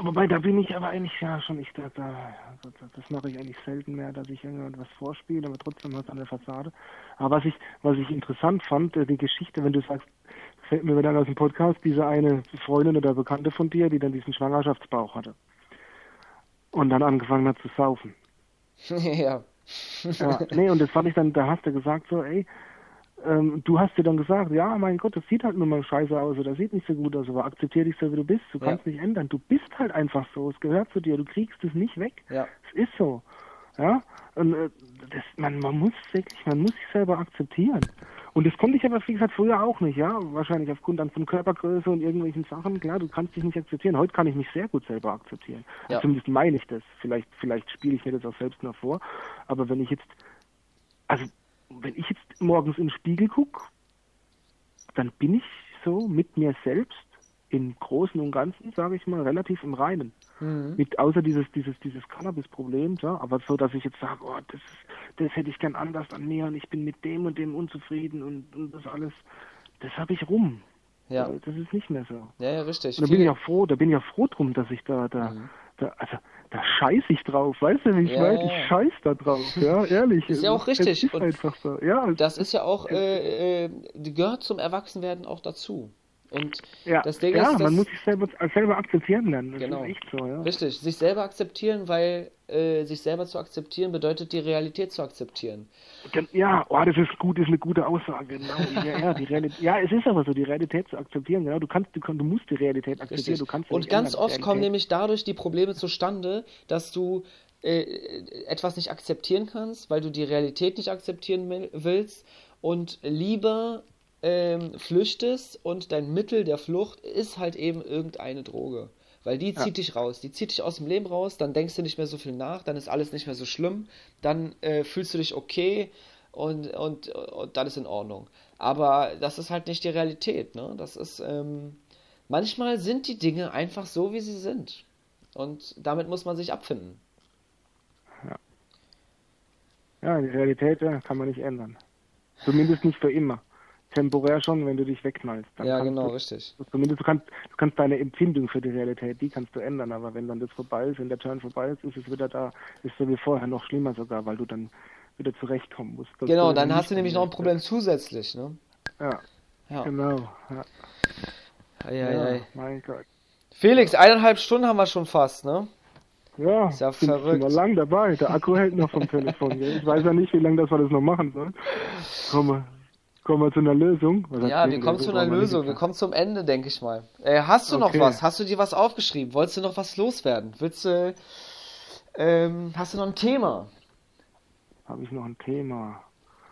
wobei, da bin ich aber eigentlich ja schon, ich da, da das, das mache ich eigentlich selten mehr, dass ich irgendwas vorspiele, aber trotzdem was an der Fassade. Aber was ich, was ich interessant fand, äh, die Geschichte, wenn du sagst, fällt mir dann aus dem Podcast, diese eine Freundin oder Bekannte von dir, die dann diesen Schwangerschaftsbauch hatte. Und dann angefangen hat zu saufen. ja. Ja, nee, und das fand ich dann, da hast du gesagt so, ey, ähm, du hast dir dann gesagt, ja, mein Gott, das sieht halt nur mal scheiße aus oder sieht nicht so gut aus, aber akzeptier dich so, wie du bist. Du Ja. kannst nicht ändern. Du bist halt einfach so. Es gehört zu dir. Du kriegst es nicht weg. Ja. Es ist so. Ja, und äh, das, man, man muss wirklich, man muss sich selber akzeptieren. Und das konnte ich aber, wie gesagt, früher auch nicht, ja. Wahrscheinlich aufgrund dann von Körpergröße und irgendwelchen Sachen. Klar, du kannst dich nicht akzeptieren. Heute kann ich mich sehr gut selber akzeptieren. Ja. Zumindest meine ich das. Vielleicht, vielleicht spiele ich mir das auch selbst noch vor. Aber wenn ich jetzt, also, wenn ich jetzt morgens in den Spiegel gucke, dann bin ich so mit mir selbst im Großen und Ganzen, sage ich mal, relativ im Reinen. Mhm. Mit, außer dieses, dieses, dieses Cannabis-Problem, ja, aber so, dass ich jetzt sage, oh, das, das hätte ich gern anders an mir und ich bin mit dem und dem unzufrieden und, und das alles, das habe ich rum. Ja. Das ist nicht mehr so. Ja, ja, richtig. Und da bin ich auch froh, da bin ich auch froh drum, dass ich da, da, Mhm. Da also, da scheiß ich drauf, weißt du, wie ich Ja, meine? Ich scheiß da drauf, ja, ehrlich. Ist ja auch richtig. Es ist Und einfach so, ja. Das ist ja auch, äh, äh, gehört zum Erwachsenwerden auch dazu. Und ja, das Ding ja ist, man muss sich selber, selber akzeptieren lernen. Das Genau. so, ja. Richtig, sich selber akzeptieren, weil äh, sich selber zu akzeptieren bedeutet, die Realität zu akzeptieren. Ja, oh, das ist gut, das ist eine gute Aussage, genau. Ja, ja, die Realität, ja, es ist aber so, die Realität zu akzeptieren, genau. Du kannst, du, du musst die Realität akzeptieren, Richtig. du kannst Und ganz oft kommen nämlich dadurch die Probleme zustande, dass du äh, etwas nicht akzeptieren kannst, weil du die Realität nicht akzeptieren will- willst und lieber ähm, flüchtest und dein Mittel der Flucht ist halt eben irgendeine Droge. Weil die zieht dich raus, die zieht dich aus dem Leben raus, dann denkst du nicht mehr so viel nach, dann ist alles nicht mehr so schlimm, dann äh, fühlst du dich okay und, und, und dann ist in Ordnung. Aber das ist halt nicht die Realität, ne? Das ist, ähm, manchmal sind die Dinge einfach so, wie sie sind. Und damit muss man sich abfinden. Ja, die Realität ja, kann man nicht ändern. Zumindest nicht für immer. Temporär schon, wenn du dich wegknallst. Dann Ja, genau, du, richtig. Zumindest du kannst, du kannst deine Empfindung für die Realität, die kannst du ändern, aber wenn dann das vorbei ist, wenn der Turn vorbei ist, ist es wieder da, ist so wie vorher noch schlimmer sogar, weil du dann wieder zurechtkommen musst. Genau, dann hast du nämlich noch ein. Problem zusätzlich, ne? Ja, Ja. genau. Ja, Eieiei. ja, mein Gott. Felix, eineinhalb Stunden haben wir schon fast, ne? Ja, Ist ja sind, verrückt. wir lang dabei. Der Akku hält noch vom Telefon. Gell? Ich weiß ja nicht, wie lange das wir das noch machen sollen. Kommen wir, kommen wir zu einer Lösung. Ja, wir kommen zu einer Lösung. Wir kommen zum Ende, denke ich mal. Äh, hast du noch Okay. was? Hast du dir was aufgeschrieben? Wolltest du noch was loswerden? Willst du, ähm, hast du noch ein Thema? Habe ich noch ein Thema?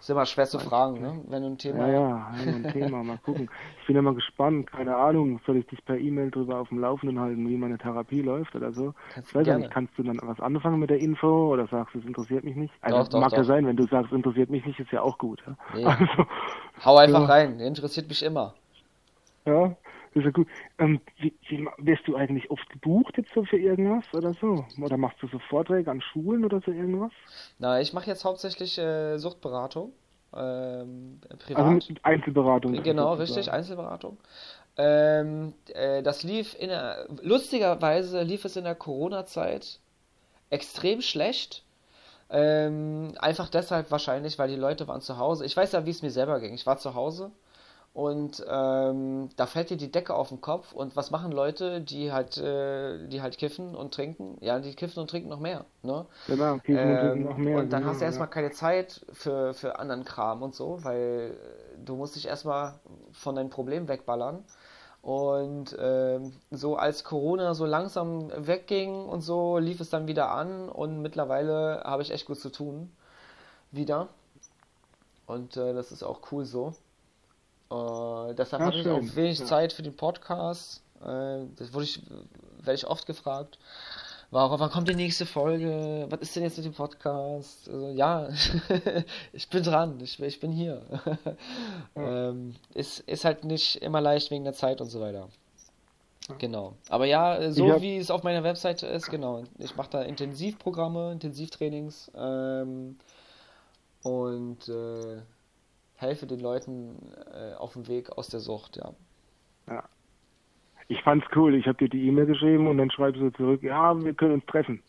Ist immer schwer zu fragen, ne? Wenn du ein Thema. Ja, ja, ein Thema, mal gucken. Ich bin ja mal gespannt, keine Ahnung, soll ich dich per E-Mail drüber auf dem Laufenden halten, wie meine Therapie läuft oder so? Kannst ich weiß ja gerne. nicht, kannst du dann was anfangen mit der Info oder sagst du, es interessiert mich nicht? Also Doch, doch, mag ja doch. sein, wenn du sagst, interessiert mich nicht, ist ja auch gut. Ja? Nee. Also, Hau einfach Ja. rein, interessiert mich immer. ja, ist ja gut. Ähm, wie, wie, wirst du eigentlich oft gebucht jetzt so für irgendwas oder so? Oder machst du so Vorträge an Schulen oder so irgendwas? Na, ich mache jetzt hauptsächlich äh, Suchtberatung. Ähm, privat. Also Einzelberatung. Genau, richtig, Einzelberatung. Ähm, äh, das lief in der, lustigerweise lief es in der Corona-Zeit extrem schlecht. Ähm, einfach deshalb wahrscheinlich, weil die Leute waren zu Hause. Ich weiß ja, wie es mir selber ging. Ich war zu Hause und ähm, da fällt dir die Decke auf den Kopf. Und was machen Leute, die halt, äh, die halt kiffen und trinken? Ja, die kiffen und trinken noch mehr, ne? Genau, okay, Ähm, noch mehr. und dann genau, hast du erstmal ja. keine Zeit für, für anderen Kram und so, weil äh, du musst dich erstmal von deinem Problem wegballern. Und ähm, so als Corona so langsam wegging und so, lief es dann wieder an und mittlerweile habe ich echt gut zu tun. Wieder. Und äh, das ist auch cool so. Äh, deshalb Ja, habe ich auch wenig ja. Zeit für den Podcast. Äh, das wurde ich, werde ich oft gefragt. Warum, wann kommt die nächste Folge? Was ist denn jetzt mit dem Podcast? Also, ja, ich bin dran, ich, ich bin hier. ähm, ist, ist halt nicht immer leicht wegen der Zeit und so weiter. Genau. Aber ja, so hab- wie es auf meiner Webseite ist, genau. Ich mache da Intensivprogramme, Intensivtrainings ähm, und äh, helfe den Leuten äh, auf dem Weg aus der Sucht, ja. Ja. Ich fand's cool. Ich habe dir die E-Mail geschrieben und dann schreibst du zurück, ja, wir können uns treffen.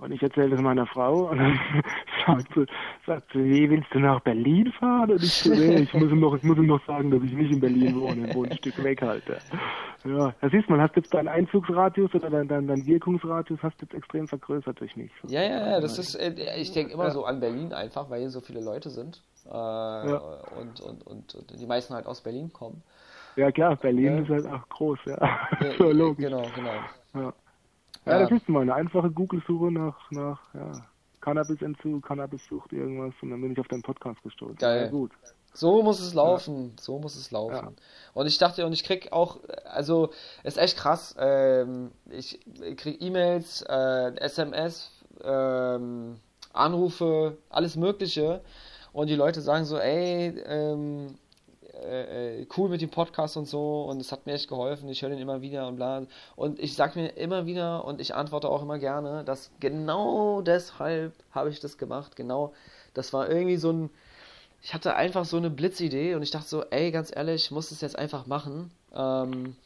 Und ich erzähle das meiner Frau und dann sagt sie, sagt sie, wie willst du nach Berlin fahren? Und ich so, nee, ich muss ihm noch, ich muss ihm noch sagen, dass ich nicht in Berlin wohne, wohne ein Stück weg halt. Ja, ja da siehst man, hast jetzt deinen Einzugsradius oder dein, dein, dein Wirkungsradius hast du jetzt extrem vergrößert durch mich. Ja, ja, ja, das ist, äh, ich denke immer so an Berlin einfach, weil hier so viele Leute sind äh, und, und, und, und die meisten halt aus Berlin kommen. Ja klar, Berlin Ja. ist halt auch groß, ja. Ja, so logisch. Genau, genau. Ja. Ja. Ja, das ist mal eine einfache Google-Suche nach, nach ja, Cannabis-Entzug, Cannabis-Sucht, irgendwas und dann bin ich auf deinen Podcast gestoßen. Geil. Ja, gut. So muss es laufen, so muss es laufen. Ja. Und ich dachte, und ich krieg auch, also, ist echt krass, ähm, ich krieg E-Mails, äh, SMS, ähm, Anrufe, alles Mögliche. Und die Leute sagen so, ey, ähm, äh, äh, cool mit dem Podcast und so und es hat mir echt geholfen, ich höre den immer wieder und bla. Und ich sag mir immer wieder und ich antworte auch immer gerne, dass genau deshalb habe ich das gemacht. Genau, das war irgendwie so ein, ich hatte einfach so eine Blitzidee und ich dachte so, ey, ganz ehrlich, ich muss das jetzt einfach machen. Ähm,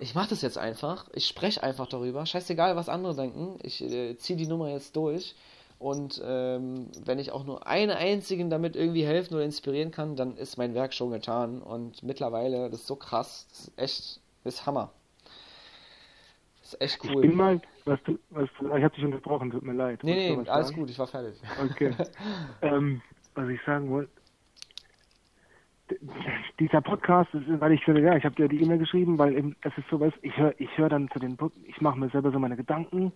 ich mache das jetzt einfach. Ich spreche einfach darüber. Scheißegal, was andere denken. Ich äh, ziehe die Nummer jetzt durch. Und ähm, wenn ich auch nur einen einzigen damit irgendwie helfen oder inspirieren kann, dann ist mein Werk schon getan. Und mittlerweile, das ist so krass. Das ist echt, das ist Hammer. Das ist echt Ich cool. bin mal, was du, was ich habe dich unterbrochen, tut mir leid. Nee, Wolltest nee, alles sagen? gut, ich war fertig. Okay. ähm, was ich sagen wollte, dieser Podcast, weil ich finde, ja, ich habe dir die E-Mail geschrieben, weil eben, es ist sowas, ich höre ich hör dann zu den, ich mache mir selber so meine Gedanken,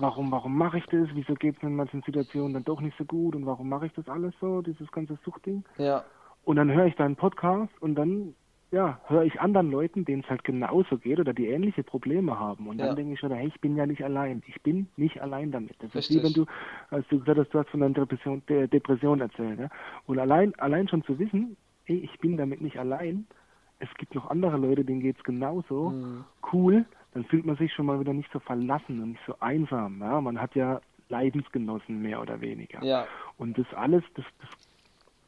warum, warum mache ich das, wieso geht es in manchen Situationen dann doch nicht so gut und warum mache ich das alles so, dieses ganze Suchtding. Ja, Und dann höre ich deinen Podcast und dann, ja, höre ich anderen Leuten, denen es halt genauso geht oder die ähnliche Probleme haben. Und dann Ja. denke ich wieder, hey, ich bin ja nicht allein. Ich bin nicht allein damit. Das ist Richtig. wie wenn du, als du gesagt hast, du hast von deiner Depression, der Depression erzählt. Ja? Und allein, allein schon zu wissen, hey, ich bin damit nicht allein. Es gibt noch andere Leute, denen geht's genauso. Mhm. Cool. Dann fühlt man sich schon mal wieder nicht so verlassen und nicht so einsam. Ja? Man hat ja Leidensgenossen mehr oder weniger. ja, Und das alles, das, das,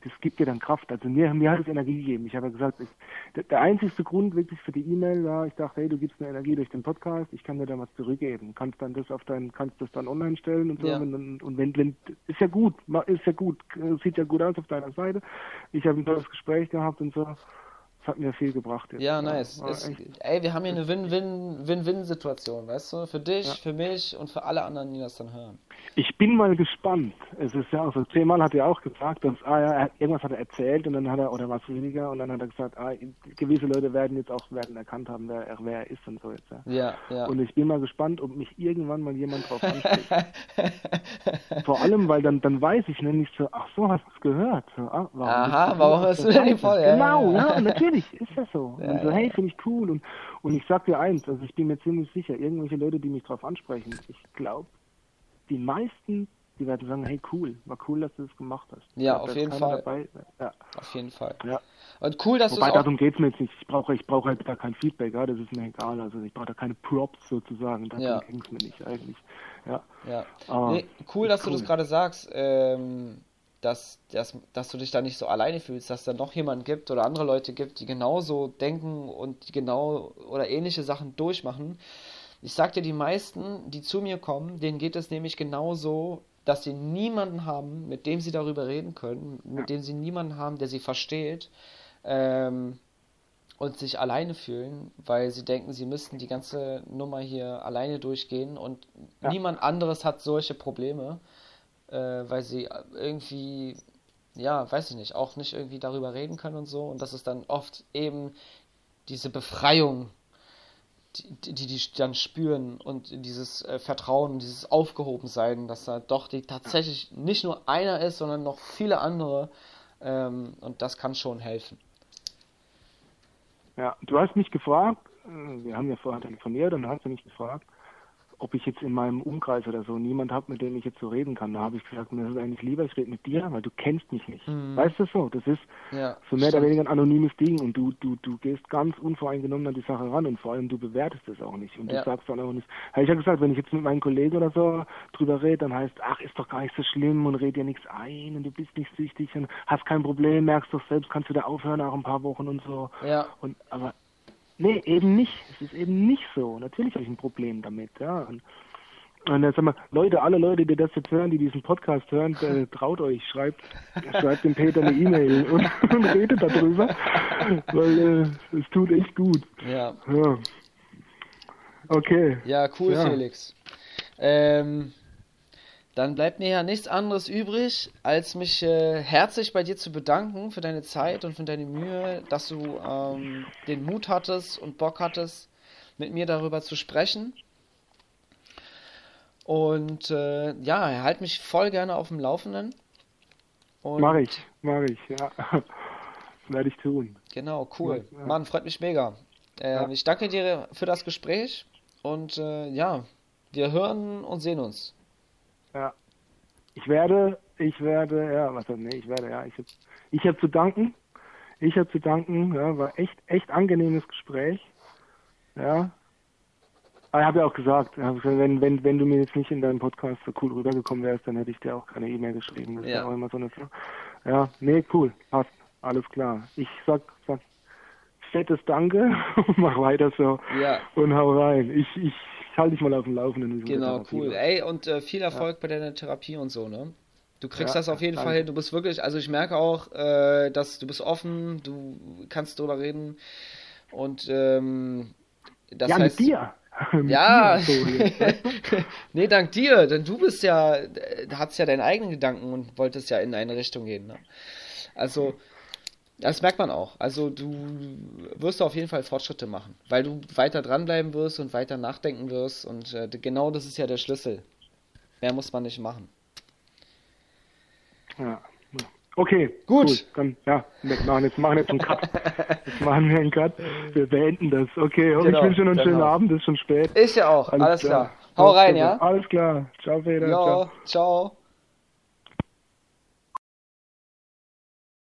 das gibt dir dann Kraft. Also mir, mir hat es Energie gegeben. Ich habe ja gesagt, ich, der, der einzigste Grund wirklich für die E-Mail war, ich dachte, hey, du gibst mir Energie durch den Podcast, ich kann dir da was zurückgeben. Kannst dann das auf dein, kannst das dann online stellen und so. Ja. Und, und wenn, wenn, ist ja gut, ist ja gut, sieht ja gut aus auf deiner Seite. Ich habe ein tolles Gespräch gehabt und so. Hat mir viel gebracht. Jetzt. Ja, nice. war Es, ey, wir haben hier eine Win-Win, Win-Win-Situation, weißt du? Für dich, Ja. für mich und für alle anderen, die das dann hören. Ich bin mal gespannt. Es ist ja auch so, zehnmal hat er auch gesagt, dass, ah ja, er irgendwas hat er erzählt und dann hat er, oder was weniger, und dann hat er gesagt, ah, gewisse Leute werden jetzt auch, werden erkannt haben, wer, er- wer er ist und so jetzt, ja. Ja, ja. Und ich bin mal gespannt, ob mich irgendwann mal jemand drauf anspricht. Vor allem, weil dann, dann weiß ich nämlich so, ach so, hast du es gehört? So, ah, warum Aha, warum hörst auf du denn die? Ja, Genau, ja. ja, natürlich, ist das so. Ja, und so, hey, finde ich cool. Und, und ich sag dir eins, also ich bin mir ziemlich sicher, irgendwelche Leute, die mich drauf ansprechen, ich glaube, die meisten, die werden sagen, hey, cool, war cool, dass du das gemacht hast. Ja, auf jeden. Dabei. Ja, Auf jeden Fall. ja. Und cool, dass du Wobei es darum geht's mir jetzt nicht. Ich brauche ich brauche halt da kein Feedback, ja, das ist mir egal. Also ich brauche da keine Props sozusagen. Darum Ja. ging's mir nicht eigentlich. Ja. Ja. Aber Nee, cool, dass du das cool. gerade sagst, ähm, dass, dass, dass du dich da nicht so alleine fühlst, dass da noch jemand gibt oder andere Leute gibt, die genauso denken und die genau oder ähnliche Sachen durchmachen. Ich sag dir, die meisten, die zu mir kommen, denen geht es nämlich genauso, dass sie niemanden haben, mit dem sie darüber reden können, mit Ja. dem sie niemanden haben, der sie versteht. Ähm, und sich alleine fühlen, weil sie denken, sie müssten die ganze Nummer hier alleine durchgehen und Ja. niemand anderes hat solche Probleme, äh, weil sie irgendwie, ja, weiß ich nicht, auch nicht irgendwie darüber reden können und so. Und das ist dann oft eben diese Befreiung, die die, dann spüren und dieses äh, Vertrauen, dieses Aufgehobensein, dass da doch die tatsächlich nicht nur einer ist, sondern noch viele andere. Ähm, und das kann schon helfen. Ja, du hast mich gefragt, äh, wir haben ja vorher telefoniert und dann hast du mich gefragt, ob ich jetzt in meinem Umkreis oder so niemand habe, mit dem ich jetzt so reden kann. Da habe ich gesagt, mir ist es eigentlich lieber, ich rede mit dir, weil du kennst mich nicht. Mhm. Weißt du so? Das ist Ja, so mehr oder weniger ein anonymes Ding und du, du, du gehst ganz unvoreingenommen an die Sache ran und vor allem du bewertest es auch nicht und Ja. du sagst dann auch nicht, ja, ich habe gesagt, wenn ich jetzt mit meinen Kollegen oder so drüber rede, dann heißt, ach, ist doch gar nicht so schlimm und red dir nichts ein und du bist nicht süchtig und hast kein Problem, merkst doch selbst, kannst wieder aufhören nach ein paar Wochen und so. Ja, Und aber nee, eben nicht. Es ist eben nicht so. Natürlich habe ich ein Problem damit, ja. Und, und dann sag mal, Leute, alle Leute, die das jetzt hören, die diesen Podcast hören, äh, traut euch, schreibt, schreibt dem Peter eine E-Mail und, und redet darüber, weil äh, es tut echt gut. ja. Ja. Okay. Ja, cool, Ja. Felix. Ähm, dann bleibt mir ja nichts anderes übrig, als mich äh, herzlich bei dir zu bedanken für deine Zeit und für deine Mühe, dass du ähm, den Mut hattest und Bock hattest, mit mir darüber zu sprechen. Und äh, ja, halt mich voll gerne auf dem Laufenden. Und Mach ich, mach ich, ja. Werde ich tun. Genau, cool. Ja. Mann, freut mich mega. Ähm, Ja. Ich danke dir für das Gespräch und äh, ja, wir hören und sehen uns. Ja. Ich werde, ich werde, ja, was nee, ich werde, ja, ich hab, ich habe zu danken. Ich habe zu danken, ja, war echt, echt angenehmes Gespräch. Ja. Aber ich habe ja auch gesagt, hab wenn, wenn, wenn du mir jetzt nicht in deinem Podcast so cool rübergekommen wärst, dann hätte ich dir auch keine E-Mail geschrieben. Das ist Ja. ja auch immer so eine Sache. Ja, nee, cool, passt, alles klar. Ich sag, sag fettes Danke und mach weiter so Ja, und hau rein. Ich, ich halte dich mal auf dem Laufenden. genau, cool. Ey, und äh, viel Erfolg bei deiner Therapie und so, ne? Du kriegst Ja, das auf jeden danke. Fall hin. Du bist wirklich, also ich merke auch, äh, dass du bist offen, du kannst drüber reden und ähm, das ja, heißt, mit dir. Mit Ja, dir, du? nee, dank dir, denn du bist ja, äh, hattest ja deine eigenen Gedanken und wolltest ja in eine Richtung gehen. Ne? Also, das merkt man auch. Also, du wirst auf jeden Fall Fortschritte machen, weil du weiter dranbleiben wirst und weiter nachdenken wirst und äh, genau das ist ja der Schlüssel. Mehr muss man nicht machen. Ja. Okay, Gut. Dann, ja, wir machen jetzt, machen jetzt einen Cut. Jetzt machen wir einen Cut. Wir beenden das. Okay, Genau, ich wünsche noch einen dann schönen. Abend, ist schon spät. Ich ja auch, alles, klar. Hau rein, ja? Alles klar. Ciao, Peter. Ciao. Ja, ciao.